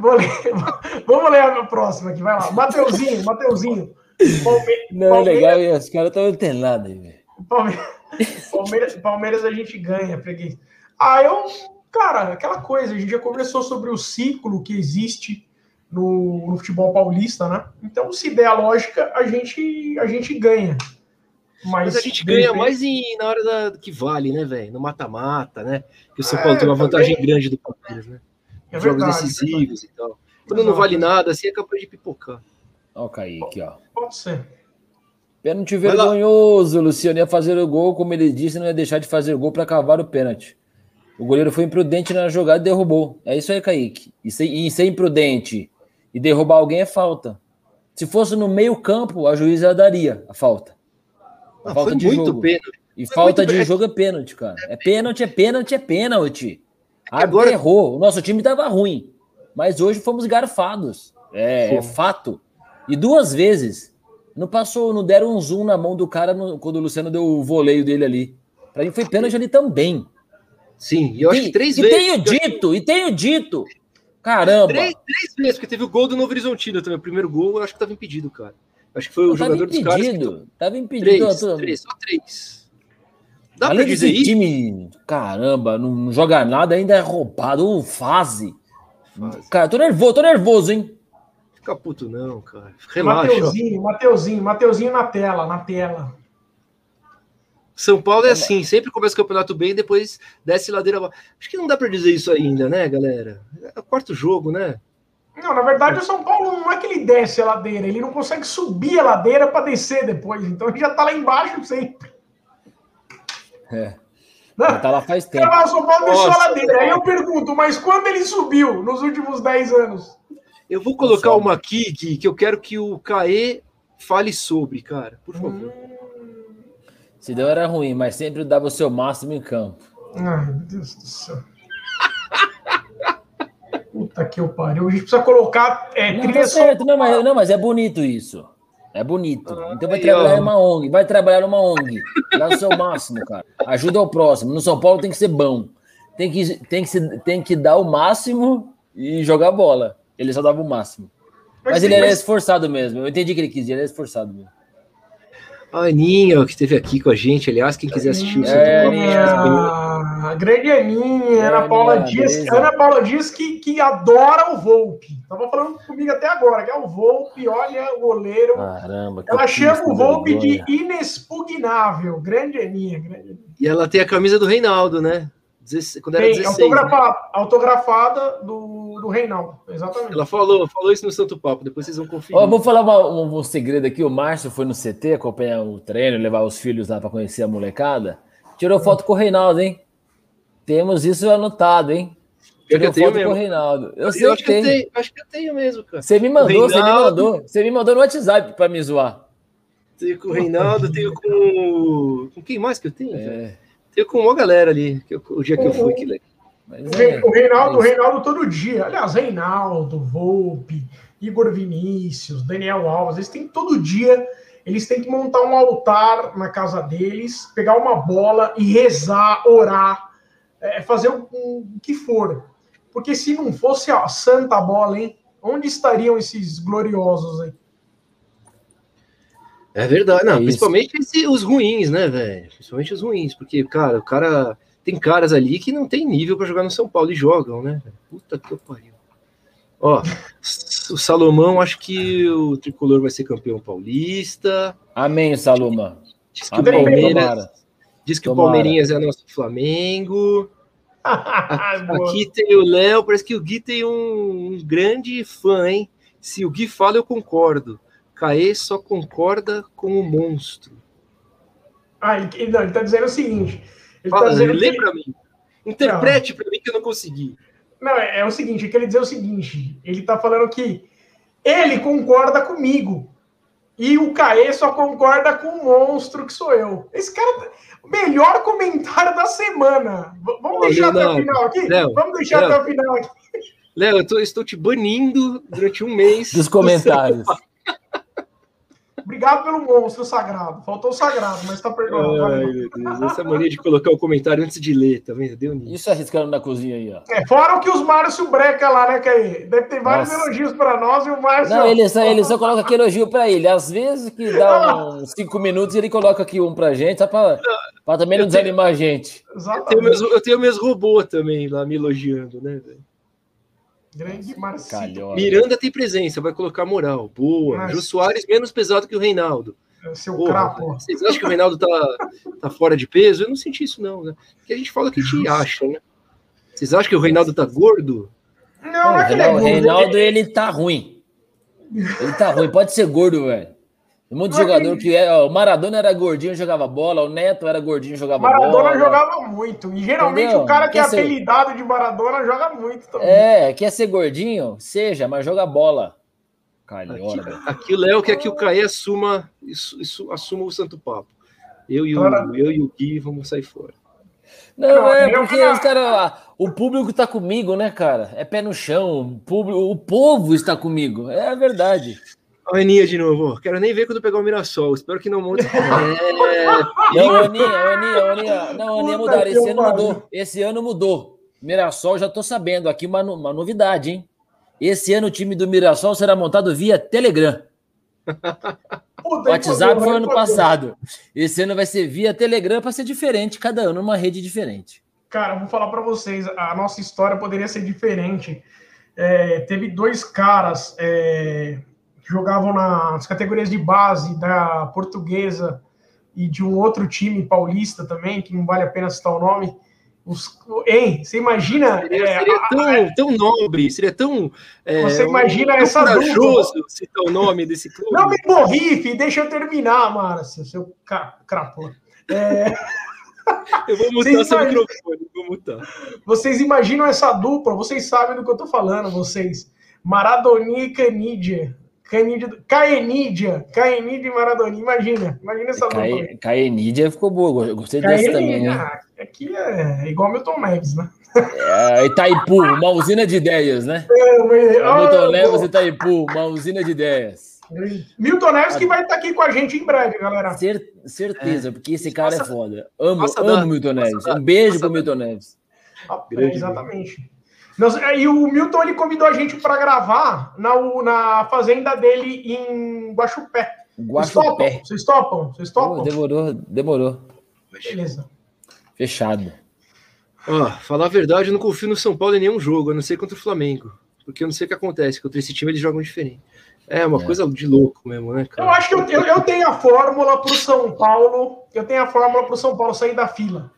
S2: Vou ler- vamos ler a próxima aqui, vai lá. Mateuzinho, Mateuzinho. Palme-
S1: Não, é
S2: Palmeiras-
S1: legal, os caras estão antenados aí, velho.
S2: Palme- Palmeiras, Palmeiras a gente ganha, preguiça. Ah, eu. Cara, aquela coisa, a gente já conversou sobre o ciclo que existe no, no futebol paulista, né? Então, se der a lógica, a gente, a gente ganha. Mas,
S3: Mas a gente ganha
S2: repente-
S3: mais em, na hora da, que vale, né, velho? No mata-mata, né? Que o São
S2: É,
S3: Paulo tem uma vantagem
S2: também.
S3: grande do Palmeiras, né?
S2: É
S3: Jogos
S2: verdade,
S3: decisivos e tal. Quando não
S2: Exato.
S3: vale nada, assim é capaz de pipocar.
S1: Ó o Kaique, ó.
S2: Pode ser.
S1: Pênalti vergonhoso. Luciano ia fazer o gol, como ele disse, não ia deixar de fazer o gol para cavar o pênalti. O goleiro foi imprudente na jogada e derrubou. É isso aí, Kaique. E ser, e ser imprudente e derrubar alguém é falta. Se fosse no meio-campo, a juíza daria a falta. A
S3: Ah,
S1: falta de
S3: muito
S1: jogo.
S3: pênalti.
S1: E
S3: Foi
S1: falta de
S3: bem.
S1: jogo é pênalti, cara. É pênalti, é pênalti, é pênalti.
S3: agora-
S1: Agora errou. O nosso time tava ruim. Mas hoje fomos garfados. É, é fato. E duas vezes. Não passou, não deram um zoom na mão do cara no- quando o Luciano deu o voleio dele ali. Pra mim foi pênalti ali também.
S3: Sim, e eu acho
S1: E-
S3: que três
S1: e
S3: vezes.
S1: tenho dito, e tenho dito. Caramba.
S3: Três, três vezes, porque teve o gol do Novo Horizontino também. O primeiro gol eu acho que tava impedido, cara. Eu acho que foi o
S1: Não, tava
S3: jogador dos caras.
S1: impedido. Tava impedido.
S3: Três,
S1: Tô-
S3: três, só três. Dá
S1: Além
S3: pra dizer
S1: desse
S3: isso?
S1: time, caramba, não, não joga nada, ainda é roubado. Fase.
S3: Fase.
S1: Cara, tô nervoso, tô nervoso, hein?
S3: Fica puto, não, cara. Relaxa.
S2: Mateuzinho, Mateuzinho, Mateuzinho na tela, na tela.
S3: São Paulo é assim, sempre começa o campeonato bem, depois desce ladeira. Acho que não dá pra dizer isso ainda, né, galera? É o quarto jogo, né?
S2: Não, na verdade, o São Paulo não é que ele desce a ladeira, ele não consegue subir a ladeira para descer depois. Então ele já tá lá embaixo sempre.
S1: É.
S2: Né?
S1: Já tá lá faz
S2: O
S1: tempo.
S2: cara fala, São Paulo desceu a
S3: Nossa.
S2: ladeira. Aí eu pergunto, mas quando ele subiu nos últimos 10 anos?
S3: Eu vou colocar
S1: Nossa.
S3: uma aqui, Gui, que eu quero que o Caê fale sobre, cara. Por favor.
S1: Se deu era ruim, mas sempre dava o seu máximo em campo.
S2: Ai, meu Deus do céu. Puta que eu pariu. A gente precisa colocar é,
S1: Não, tá certo, não mas, não, mas é bonito isso. É bonito.
S3: Ah,
S1: então vai
S3: aí,
S1: trabalhar
S3: ó.
S1: em uma ONG. Vai trabalhar numa ONG. Dá o seu máximo, cara. Ajuda ao próximo. No São Paulo tem que ser bom. Tem que, tem que, tem que dar o máximo e jogar bola. Ele só dava o máximo. Mas, ele era esforçado mesmo. Eu entendi o que ele quis dizer. Ele era esforçado mesmo.
S3: A Aninha, que esteve aqui com a gente, aliás, quem quiser assistir o
S1: É,
S3: Santo
S2: Aninha, a grande Aninha, Ana Paula Dias.
S1: beleza.
S2: Ana Paula Dias que, que adora o Volpe. Tava falando comigo até agora, que é o Volpe, olha o goleiro.
S1: Caramba. que
S2: Ela chama o Volpe de inexpugnável. Grande Aninha, grande Aninha.
S3: E ela tem a camisa do Reinaldo, né? Quando era
S2: Tem,
S3: 16. né?
S2: autografada, autografada do, do Reinaldo. Exatamente.
S3: Ela falou, falou isso no Santo Papo, depois vocês vão conferir.
S1: Ó, vou falar uma- um, um segredo aqui. O Márcio foi no CT acompanhar o treino, levar os filhos lá para conhecer a molecada. Tirou foto com o Reinaldo, hein? Temos isso anotado, hein?
S3: Pior que eu
S1: Tirou
S3: tenho
S1: foto
S3: mesmo.
S1: com o Reinaldo. Eu sei
S3: eu
S1: que
S3: acho que eu
S1: tem.
S3: tenho, acho que eu tenho mesmo, cara.
S1: Você me mandou, você me mandou. Você me mandou no WhatsApp para me zoar.
S3: Tenho com o Reinaldo, tenho com. o- Com quem mais que eu tenho?
S1: É,
S3: Tenho com uma galera ali, que eu- o dia que eu fui, que legal.
S1: mas
S2: O
S1: é,
S2: o Reinaldo,
S1: é.
S2: Reinaldo todo dia. Aliás, Reinaldo, Volpe, Igor Vinícius, Daniel Alves, eles têm todo dia, eles têm que montar um altar na casa deles, pegar uma bola e rezar, orar, é, fazer o, o que for. Porque se não fosse a santa bola, hein? Onde estariam esses gloriosos aí?
S3: É verdade, não,
S1: É
S3: principalmente esse- os ruins, né, velho? Principalmente os ruins, porque, cara, o cara. Tem caras ali que não tem nível pra jogar no São Paulo e jogam, né? Puta que pariu. Ó, o Salomão, acho que o tricolor vai ser campeão paulista.
S1: Amém, Saluma.
S3: Diz que o
S1: Amém.
S3: Palmeiras.
S1: Tomara.
S3: Diz que o
S1: Tomara.
S3: Palmeirinhas é nosso Flamengo. Aqui tem o Léo, parece que o Gui tem um, um grande fã, hein? Se o Gui fala, eu concordo. Caê só concorda com o monstro.
S2: Ah, ele, não, ele tá dizendo o seguinte. Ele tá
S3: Fala,
S2: dizendo que
S3: lê
S2: ele-
S3: pra mim. Interprete pra mim que eu não consegui.
S2: Não, é, é o seguinte, ele quer dizer o seguinte, ele tá falando que ele concorda comigo, E o Caê só concorda com o monstro que sou eu. Esse cara. Melhor comentário da semana. Vamos deixar Leonardo, até o final aqui? Léo, Vamos deixar Léo, até o final aqui.
S3: Léo, eu tô, estou te banindo durante um mês.
S1: Dos comentários.
S2: Obrigado pelo monstro sagrado. Faltou o sagrado, mas tá perdoado. Ai, meu
S3: Deus, essa mania de colocar o comentário antes de ler, tá vendo? Deu
S1: nisso. Isso arriscando na cozinha aí, ó.
S2: É, fora o que os Márcio breca lá, né, Caí? Deve ter vários Nossa. elogios para nós e o Márcio.
S1: Não, ele só, ele só coloca aqui elogio para ele. Às vezes que dá uns cinco minutos ele coloca aqui um pra gente, só pra, pra também não desanimar a gente.
S3: Eu tenho, meus, eu tenho meus robôs também lá me elogiando, né, velho?
S2: Grande Marcelo.
S3: Miranda tem presença, vai colocar moral. Boa. Mas... Jô Soares menos pesado que o Reinaldo.
S2: É seu Porra,
S3: Vocês acham que o Reinaldo tá, tá fora de peso? Eu não senti isso, não, né? Porque a gente fala que a gente acha, né? Vocês acham que o Reinaldo tá gordo?
S1: Não, não é que ele é gordo. O Reinaldo, ele tá ruim. Ele tá ruim, pode ser gordo, velho. Um monte de jogador que é. O Maradona era gordinho jogava bola, o Neto era gordinho jogava
S2: Maradona
S1: bola.
S2: Maradona jogava muito. E geralmente Entendeu? o cara que quer é ser... apelidado de Maradona joga muito também.
S1: É, quer ser gordinho? Seja, mas joga bola.
S3: Calhora, aqui, aqui o Léo quer que o Caê assuma, isso, isso, assuma o Santo Papo. Eu e, o, eu e o Gui vamos sair fora.
S1: Não, é porque os cara, o público está comigo, né, cara? É pé no chão, o, público, o povo está comigo, é a verdade.
S3: Olha a Aninha de novo, quero nem ver quando pegar o Mirassol, espero que não monte.
S1: É... Não, Aninha, Aninha, Aninha, não, Aninha mudaram, esse ano mudou, esse ano mudou. Mirassol, já tô sabendo aqui uma, uma novidade, hein? Esse ano o time do Mirassol será montado via Telegram. o WhatsApp foi ano passado. Esse ano vai ser via Telegram para ser diferente, cada ano uma rede diferente.
S2: Cara, vou falar para vocês, a nossa história poderia ser diferente. É, teve dois caras é, jogavam nas categorias de base da portuguesa e de um outro time paulista também, que não vale a pena citar o nome, os, hein? Você imagina.
S3: Seria, é, seria tão, a, tão, nobre, seria tão.
S2: É, você imagina um, essa dúvida.
S3: citar o nome desse clube.
S2: Não me borrife, deixa eu terminar, Márcio, seu crapola. É...
S3: Eu vou mutar vocês seu imagina... microfone, vou mutar.
S2: Vocês imaginam essa dupla? Vocês sabem do que eu tô falando, vocês. Maradonia e Canidia. Caenídia, Caenídia e Maradonia, imagina, imagina essa dupla.
S1: Caenídia ficou boa, gostei desse também, né?
S2: Aqui é igual Milton Neves, né?
S1: É, Itaipu, uma usina de ideias, né? É, mas... É Milton Neves e Itaipu, uma usina de ideias.
S2: Milton Neves que vai estar aqui com a gente em breve, galera.
S1: Cer certeza, é. porque esse cara é foda. Amo, amo Milton Neves. Um beijo pro Milton Neves.
S2: Ah, é, exatamente. e o Milton ele convidou a gente para gravar na, na fazenda dele em Guaxupé.
S1: Guaxupé.
S2: Vocês topam? Vocês topam? Oh,
S1: demorou, demorou.
S2: Beleza.
S1: Fechado.
S3: Ó, falar a verdade, eu não confio no São Paulo em nenhum jogo, a não ser contra o Flamengo. Porque eu não sei o que acontece, contra esse time eles jogam diferente. É uma é. coisa de louco mesmo, né,
S2: cara? Eu acho que eu, eu, eu tenho a fórmula para o São Paulo. Eu tenho a fórmula para o São Paulo sair da fila.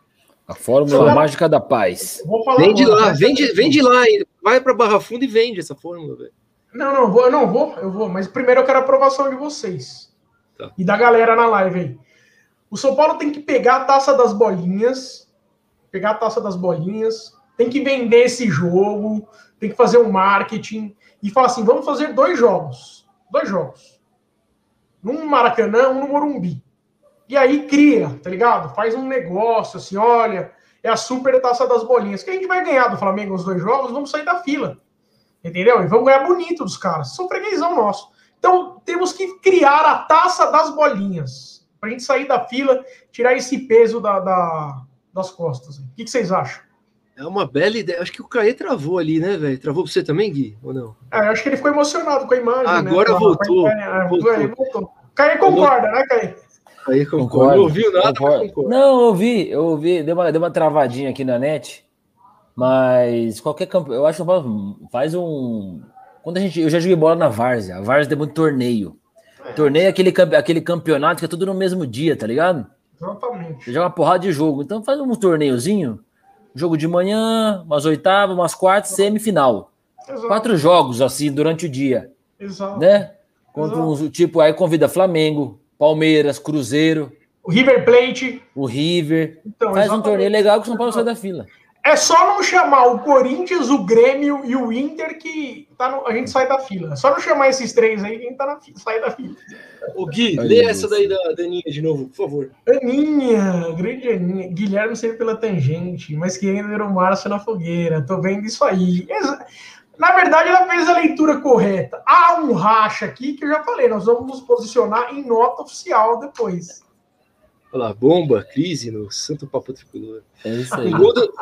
S1: A fórmula mágica da paz.
S3: Vende lá, vende, vende lá, vai para Barra Funda e vende essa fórmula, velho.
S2: Não, não, vou, não vou, eu vou, mas primeiro eu quero a aprovação de vocês. Tá. E da galera na live aí. O São Paulo tem que pegar a taça das bolinhas, pegar a taça das bolinhas, tem que vender esse jogo, tem que fazer um marketing e falar assim: vamos fazer dois jogos. Dois jogos. Num Maracanã, um no Morumbi. E aí cria, tá ligado? Faz um negócio assim: olha, é a super taça das bolinhas. Que a gente vai ganhar do Flamengo os dois jogos, vamos sair da fila. Entendeu? E vamos ganhar bonito dos caras. São freguesão nosso. Então temos que criar a taça das bolinhas para a gente sair da fila, tirar esse peso da, da das costas. O que, que, vocês acham?
S3: É uma bela ideia. Acho que o Caê travou ali, né, velho? Travou para você também, Gui? Ou não?
S2: É, acho que ele ficou emocionado com a imagem.
S3: Ah, agora
S2: né?
S3: voltou. É, voltou.
S2: voltou. Caê concorda, né, Caê?
S3: Aí concorda. Não ouviu nada, concorda.
S1: Não, eu ouvi, eu ouvi. Deu uma, deu uma travadinha aqui na net. Mas qualquer campo, eu acho que faz um. Quando a gente, eu já joguei bola na Várzea. A Várzea tem muito torneio. Torneio é aquele, aquele campeonato que é tudo no mesmo dia, tá ligado?
S2: Exatamente.
S1: Você joga uma porrada de jogo. Então faz um torneiozinho. Jogo de manhã, umas oitavas, umas quartas, semifinal. Exato. Quatro jogos assim durante o dia.
S2: Exato.
S1: Né? Contra uns, tipo, aí convida Flamengo, Palmeiras, Cruzeiro.
S2: O River Plate.
S1: O River. Então, Faz exatamente. um torneio legal que o São Paulo sai da fila.
S2: É só não chamar o Corinthians, o Grêmio e o Inter que tá no, a gente sai da fila. É só não chamar esses três aí que a gente tá na fila, sai da fila.
S3: O Gui, Ai, lê essa daí da Aninha de novo, por favor.
S2: Aninha, grande Aninha. Guilherme sempre pela tangente, mas querendo ver o Márcio na fogueira. Tô vendo isso aí. Na verdade, ela fez a leitura correta. Há um racha aqui que eu já falei, nós vamos nos posicionar em nota oficial depois.
S3: Olha lá, bomba, crise no Santo Papo Tricolor. É isso aí. Um gol do,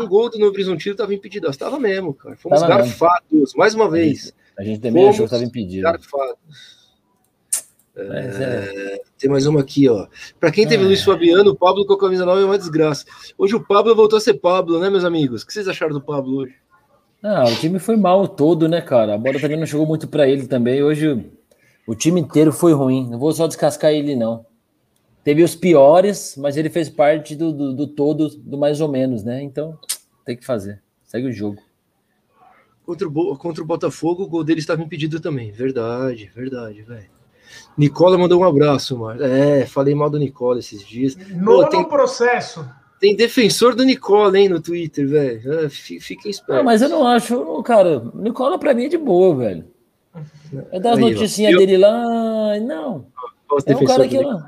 S3: um gol do Novo Horizontino estava impedido. Estava mesmo, cara. Fomos tava garfados, mesmo. mais uma vez.
S1: A gente, também Fomos achou que estava impedido.
S3: Garfados. É, é... Tem mais uma aqui, ó. Para quem teve é. Luiz Fabiano, o Pablo com a camisa nova é uma desgraça. Hoje o Pablo voltou a ser Pablo, né, meus amigos? O que vocês acharam do Pablo hoje?
S1: Ah, o time foi mal todo, né, cara? A bola também não chegou muito para ele também. Hoje o time inteiro foi ruim. Não vou só descascar ele, não. Teve os piores, mas ele fez parte do, do, do todo, do mais ou menos, né? Então, tem que fazer. Segue o jogo.
S3: Contra o, contra o Botafogo, o gol dele estava impedido também. Verdade, verdade, velho. Nicola mandou um abraço, mano. É, falei mal do Nicola esses dias.
S2: No tem... processo.
S3: Tem defensor do Nicola, hein, no Twitter, velho. É, fiquem espertos.
S1: Não, mas eu não acho, cara. Nicola pra mim é de boa, velho. É das noticinhas dele lá. Não. É um cara que. Não,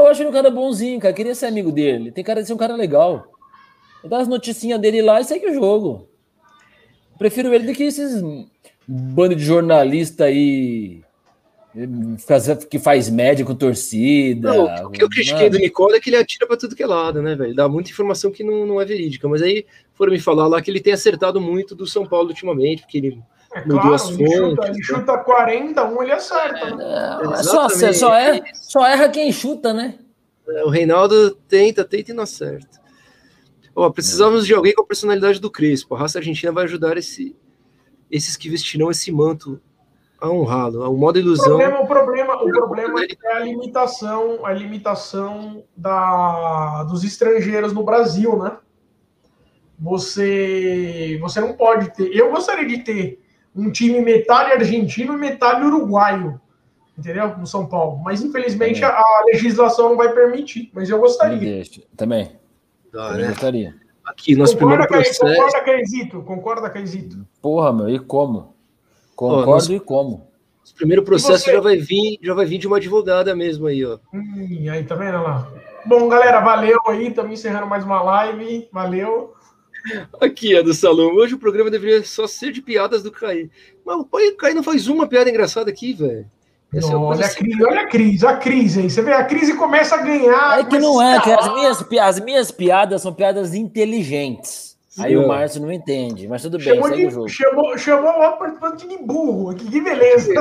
S1: eu acho ele um cara bonzinho, cara. Queria ser amigo dele. Tem cara de ser um cara legal. Dá as noticinhas dele lá e segue o jogo. Prefiro ele do que esses bando de jornalista aí que faz média com torcida.
S3: Não, o que eu critiquei do Nicola é que ele atira para tudo que é lado, né, velho? Dá muita informação que não, não é verídica. Mas aí foram me falar lá que ele tem acertado muito do São Paulo ultimamente, porque ele
S2: é mudou claro, as fontes. Ele chuta, ele chuta 40, um ele acerta. Né?
S1: É, é só, só, é, só erra quem chuta, né?
S3: É, o Reinaldo tenta, tenta e não acerta. Ó, precisamos de alguém com a personalidade do Crespo. A raça argentina vai ajudar esse, esses que vestirão esse manto a honrá-lo. O modo ilusão.
S2: O problema, o problema, o problema é a limitação, a limitação da, dos estrangeiros no Brasil, né? Você, você não pode ter. Eu gostaria de ter um time metade argentino e metade uruguaio, entendeu? No São Paulo. Mas infelizmente a, a, legislação não vai permitir. Mas eu gostaria.
S1: Também. Dá, Também né? gostaria.
S3: Aqui, nosso concorda, primeiro processo...
S2: Concorda, Caizito? Concorda, Caizito?
S1: Porra, meu, e como? Concordo e como.
S3: O primeiro processo já vai vir, já vai vir de uma advogada mesmo aí, ó.
S2: Hum, aí, tá vendo lá? Bom, galera, valeu aí, estamos encerrando mais uma live. Valeu.
S3: Aqui é do salão. Hoje o programa deveria só ser de piadas do Caí. Mas o pai Caí não faz uma piada engraçada aqui, velho.
S2: É olha, a crise, olha a crise, a crise aí. Você vê, a crise começa a ganhar.
S1: É que não é, que as minhas, as minhas piadas são piadas inteligentes. Aí o Márcio não entende, mas tudo bem, chamou segue
S2: de,
S1: o jogo.
S2: Chamou, chamou o participante de burro, que, que beleza.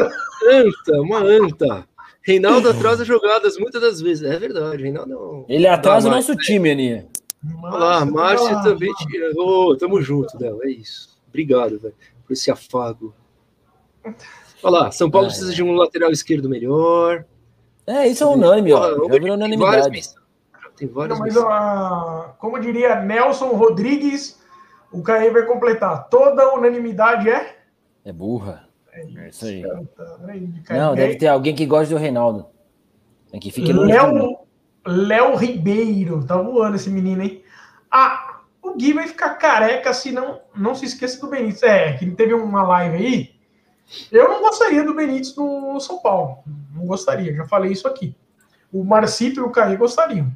S3: Anta, uma anta. Reinaldo atrasa jogadas muitas das vezes. É verdade, Reinaldo.
S1: Ele atrasa o nosso time, Aninha.
S3: Olha lá, Márcia ah, também tira. Oh, tamo junto, Del. É isso. Obrigado, velho, por esse afago. Olha lá, São Paulo precisa de um lateral esquerdo melhor.
S1: É, isso é unânime, ó. Já virou unanimidade.
S2: Tem várias Não, mas, ó, como diria Nelson Rodrigues, o Caê vai completar. Toda unanimidade é?
S1: É burra. É isso, é isso aí. Não, deve ter alguém que gosta do Reinaldo. Tem que fique
S2: Léo, Léo Ribeiro. Tá voando esse menino, hein? Ah, o Gui vai ficar careca se não, não se esqueça do Benítez. É, que teve uma live aí. Eu não gostaria do Benítez no São Paulo. Não gostaria, já falei isso aqui. O Marcito e o Caí gostariam.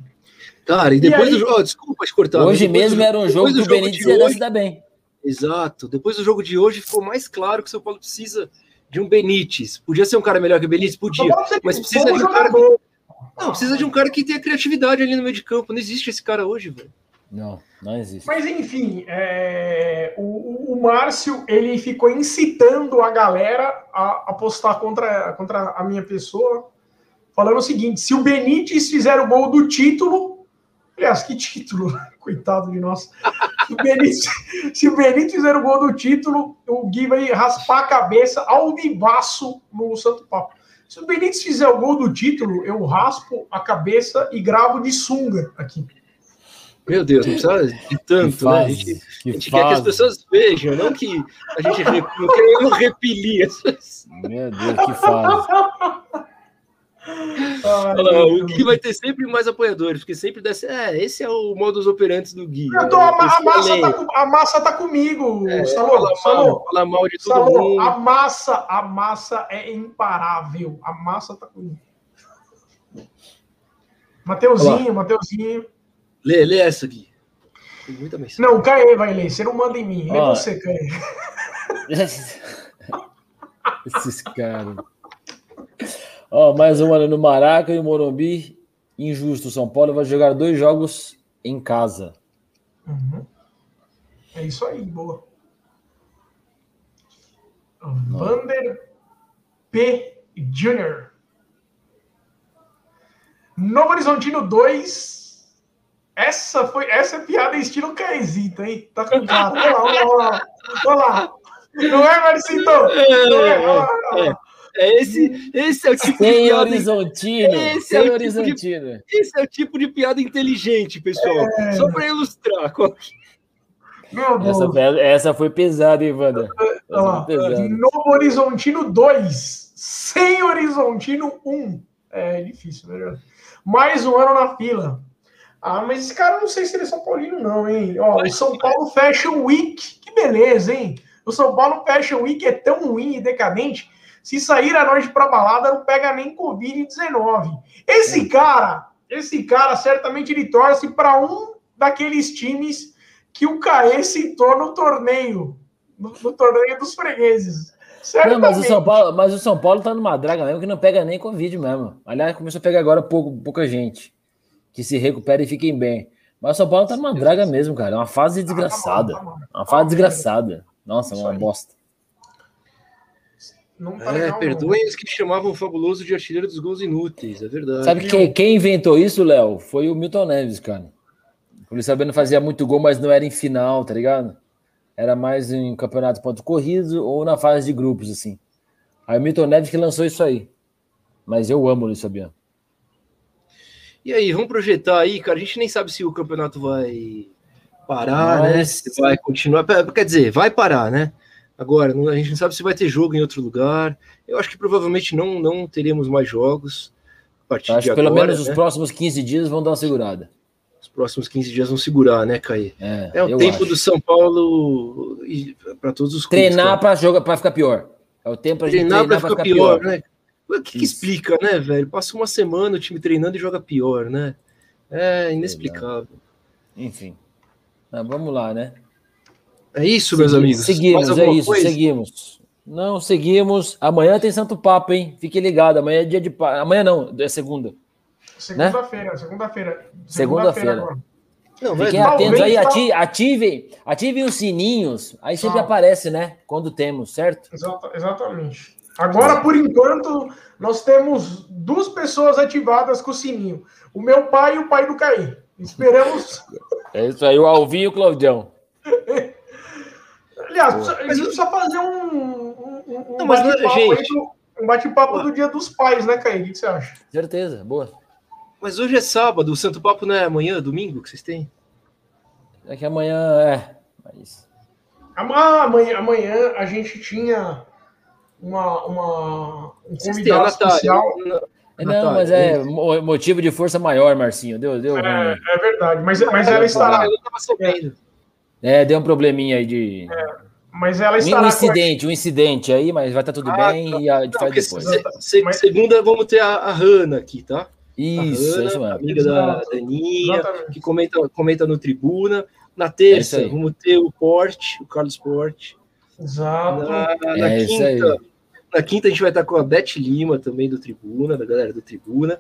S3: Cara, e depois e aí, do jogo. Oh, desculpa te cortar.
S1: Hoje mesmo era um jogo que o Benítez ia se dar bem.
S3: Exato. Depois do jogo de hoje ficou mais claro que o São Paulo precisa de um Benítez. Podia ser um cara melhor que o Benítez? Podia. Mas precisa de um cara. Que... Não, precisa de um cara que tenha criatividade ali no meio de campo. Não existe esse cara hoje, velho.
S1: Não, não existe.
S2: Mas enfim, é... o, o, Márcio ele ficou incitando a galera a apostar contra, contra a minha pessoa, falando o seguinte: se o Benítez fizer o gol do título, Aliás, que título, coitado de nós. Se o Benítez, se o Benítez fizer o gol do título, o Gui vai raspar a cabeça ao vivaço no Santo Papo. Se o Benítez fizer o gol do título, eu raspo a cabeça e gravo de sunga aqui.
S3: Meu Deus, não precisa de tanto, né? A gente, a gente quer que as pessoas vejam, não que a gente não quer repelir as
S1: pessoas. Meu Deus, que fase.
S3: Olha o Gui vai ter sempre mais apoiadores, porque sempre desce. É, esse é o modus operandi do Gui.
S2: Eu tô, a, a, massa tá, com- a massa tá comigo,
S3: É,
S2: Salô.
S3: fala,
S2: Salô.
S3: mal, fala mal de todo
S2: Salô,
S3: mundo.
S2: a massa, a massa é imparável. A massa tá comigo. Mateuzinho, Mateuzinho.
S3: Lê, lê essa aqui. Tem muita mensagem.
S2: Não, o Caê vai ler. Você não manda em mim. Lê
S1: Ó.
S2: você, Caê.
S1: Esses caras. Ó, mais um ano no Maraca e o Morumbi. Injusto. São Paulo vai jogar dois jogos em casa.
S2: Uhum. É isso aí, boa. Vander P. Jr. Novo Horizontino 2. Essa foi essa é piada estilo Caezito, hein? Tá com cara. Olha lá, olha lá, olha lá. Olha lá. Não é, Marcito? Não é? Olha lá, olha lá.
S3: É esse, esse é o tipo de
S1: Sem
S3: piada.
S1: Horizontino.
S3: Esse é
S1: Sem
S3: o tipo de-
S1: Horizontino.
S3: Esse é o tipo de piada inteligente, pessoal.
S2: É.
S3: Só para ilustrar. qual-
S2: Meu Deus.
S1: Essa, foi- essa foi pesada, hein, foi pesada.
S2: Novo Horizontino 2. Sem Horizontino 1. É difícil, né? Mais um ano na fila. Ah, mas esse cara não sei se ele é São Paulino, não, hein? Ó, o São Paulo Fashion Week. Que beleza, hein? O São Paulo Fashion Week é tão ruim e decadente. Se sair à noite pra balada, não pega nem Covid-19. Esse cara, esse cara, certamente ele torce para um daqueles times que o Caê citou no torneio. No, no torneio dos fregueses.
S1: Não, mas o. São Paulo, mas o São Paulo tá numa draga mesmo que não pega nem Covid mesmo. Aliás, começou a pegar agora pouco, pouca gente. Que se recupere e fiquem bem. Mas o São Paulo tá numa draga mesmo, cara. É uma fase desgraçada.
S2: Ah, tá bom, tá bom.
S1: Uma fase desgraçada. Nossa, uma bosta.
S2: Não tá
S3: É,
S2: legal, não.
S3: perdoem os que chamavam o fabuloso de artilheiro dos gols inúteis, é verdade.
S1: Sabe quem, quem inventou isso, Léo? Foi o Milton Neves, cara. Por ele sabendo fazia muito gol, mas não era em final, tá ligado? Era mais em campeonato ponto corrido ou na fase de grupos, assim. Aí o Milton Neves que lançou isso aí. Mas eu amo o Luiz Fabiano.
S3: E aí, vamos projetar aí, cara. A gente nem sabe se o campeonato vai parar,
S1: Mas-
S3: né? Se vai continuar. Quer dizer, vai parar, né? Agora, a gente não sabe se vai ter jogo em outro lugar. Eu acho que provavelmente não, não teremos mais jogos a partir
S1: Acho
S3: de
S1: que pelo
S3: agora,
S1: menos os
S3: né?
S1: próximos 15 dias vão dar uma segurada.
S3: Os próximos 15 dias vão segurar, né, Caí?
S1: É,
S3: É o tempo
S1: acho.
S3: do São Paulo para todos os
S1: Treinar para jogar para ficar pior. É o tempo gente
S3: treinar
S1: treinar
S3: para
S1: para
S3: ficar pior, né? O que, que explica, né, velho? Passa uma semana o time treinando e joga pior, né? É inexplicável.
S1: Enfim. Ah, vamos lá, né?
S3: É isso, meus amigos.
S1: Seguimos, é isso,
S3: coisa?
S1: seguimos. Não, seguimos. Amanhã tem Santo Papo, hein? Fique ligado. Amanhã é dia de. Amanhã não, é segunda.
S2: Segunda-feira, segunda-feira.
S1: Segunda-feira.
S3: Não, vai
S1: Fiquem atentos aí, ati- ativem, ativem os sininhos. Aí sempre aparece, né? Quando temos, certo?
S2: Exata- exatamente. Agora, por enquanto, nós temos duas pessoas ativadas com o sininho. O meu pai e o pai do Caí. Esperamos.
S1: É isso aí, o Alvinho e o Claudião.
S2: Aliás, precisa- a gente precisa fazer um, um, um
S3: é-
S2: bate-papo um bate-papo do Dia dos Pais, né, Caí? O que você acha?
S1: Certeza, boa.
S3: Mas hoje é sábado, o Santo Papo não é amanhã, domingo que vocês têm?
S1: É que amanhã é. Mas...
S2: Amanhã, amanhã a gente tinha uma, uma, um
S3: Vocês têm a
S2: convidado
S3: Natália.
S2: especial.
S3: Na-
S1: Não,
S3: Natália,
S1: mas é mo- motivo de força maior, Marcinho. Deu, deu,
S2: É, é verdade, mas, mas ela
S3: Eu
S2: estará.
S3: não tava sabendo.
S1: É, deu um probleminha aí de.
S2: Mas ela
S1: Um
S2: com a-
S1: incidente, um incidente aí, mas vai estar tudo
S3: Ah,
S1: bem
S3: tá.
S1: e a gente faz depois.
S3: se- se-
S2: Mas-
S3: Segunda vamos ter a, a Hanna aqui, tá?
S1: Isso,
S3: a
S1: é isso
S3: Hanna,
S1: mesmo.
S3: amiga da. Daninha,
S2: Exatamente.
S3: que comenta, comenta no Tribuna. Na
S1: É
S3: terça,
S1: aí.
S3: vamos ter o Porte, o Carlos Porte.
S2: Exato.
S3: Na, na
S1: É
S3: quinta, na quinta a gente vai estar com a Beth Lima também do Tribuna, da galera do Tribuna.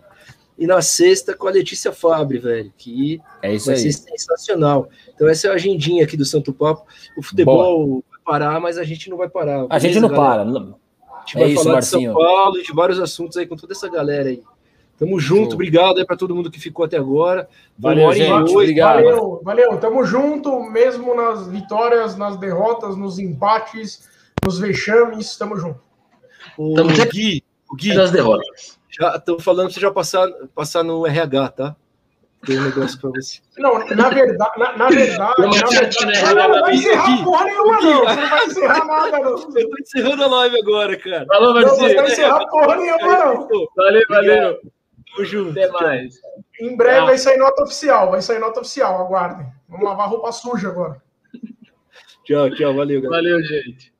S3: E na sexta com a Letícia Fabre, velho, que
S1: É isso
S3: vai
S1: aí.
S3: ser sensacional. Então essa é a agendinha aqui do Santo Papo. O futebol vai parar, mas a gente não vai parar.
S1: A gente não
S3: galera?
S1: para. não-
S3: A gente
S1: É
S3: vai
S1: isso,
S3: falar
S1: Marcinho.
S3: de São Paulo e de vários assuntos aí com toda essa galera aí. Tamo junto,
S1: Show.
S3: obrigado aí para todo mundo que ficou até agora.
S1: Valeu, gente. Obrigado.
S2: Valeu, valeu. Tamo junto, mesmo nas vitórias, nas derrotas, nos empates, nos vexames. Tamo junto.
S3: O
S4: Estamos aqui
S3: Gui, o Gui,
S4: das derrotas.
S3: já estão falando pra você já passar, passar no RH, tá? Tem um negócio pra você.
S2: Não, na verdade, na, na verdade,
S1: Uma
S2: na verdade,
S1: né?
S2: não, não vai encerrar
S3: Aqui,
S2: porra nenhuma, não. Você não vai encerrar nada, não.
S3: Eu tô encerrando a live agora, cara.
S1: Falou,
S2: Não, não vai encerrar porra nenhuma, não.
S1: Valeu, valeu.
S3: Tamo junto.
S1: Até mais.
S2: Em breve vai sair nota oficial, vai sair nota oficial, aguardem. Vamos lavar roupa suja agora.
S3: Tchau, tchau. Valeu, galera.
S1: Valeu, gente.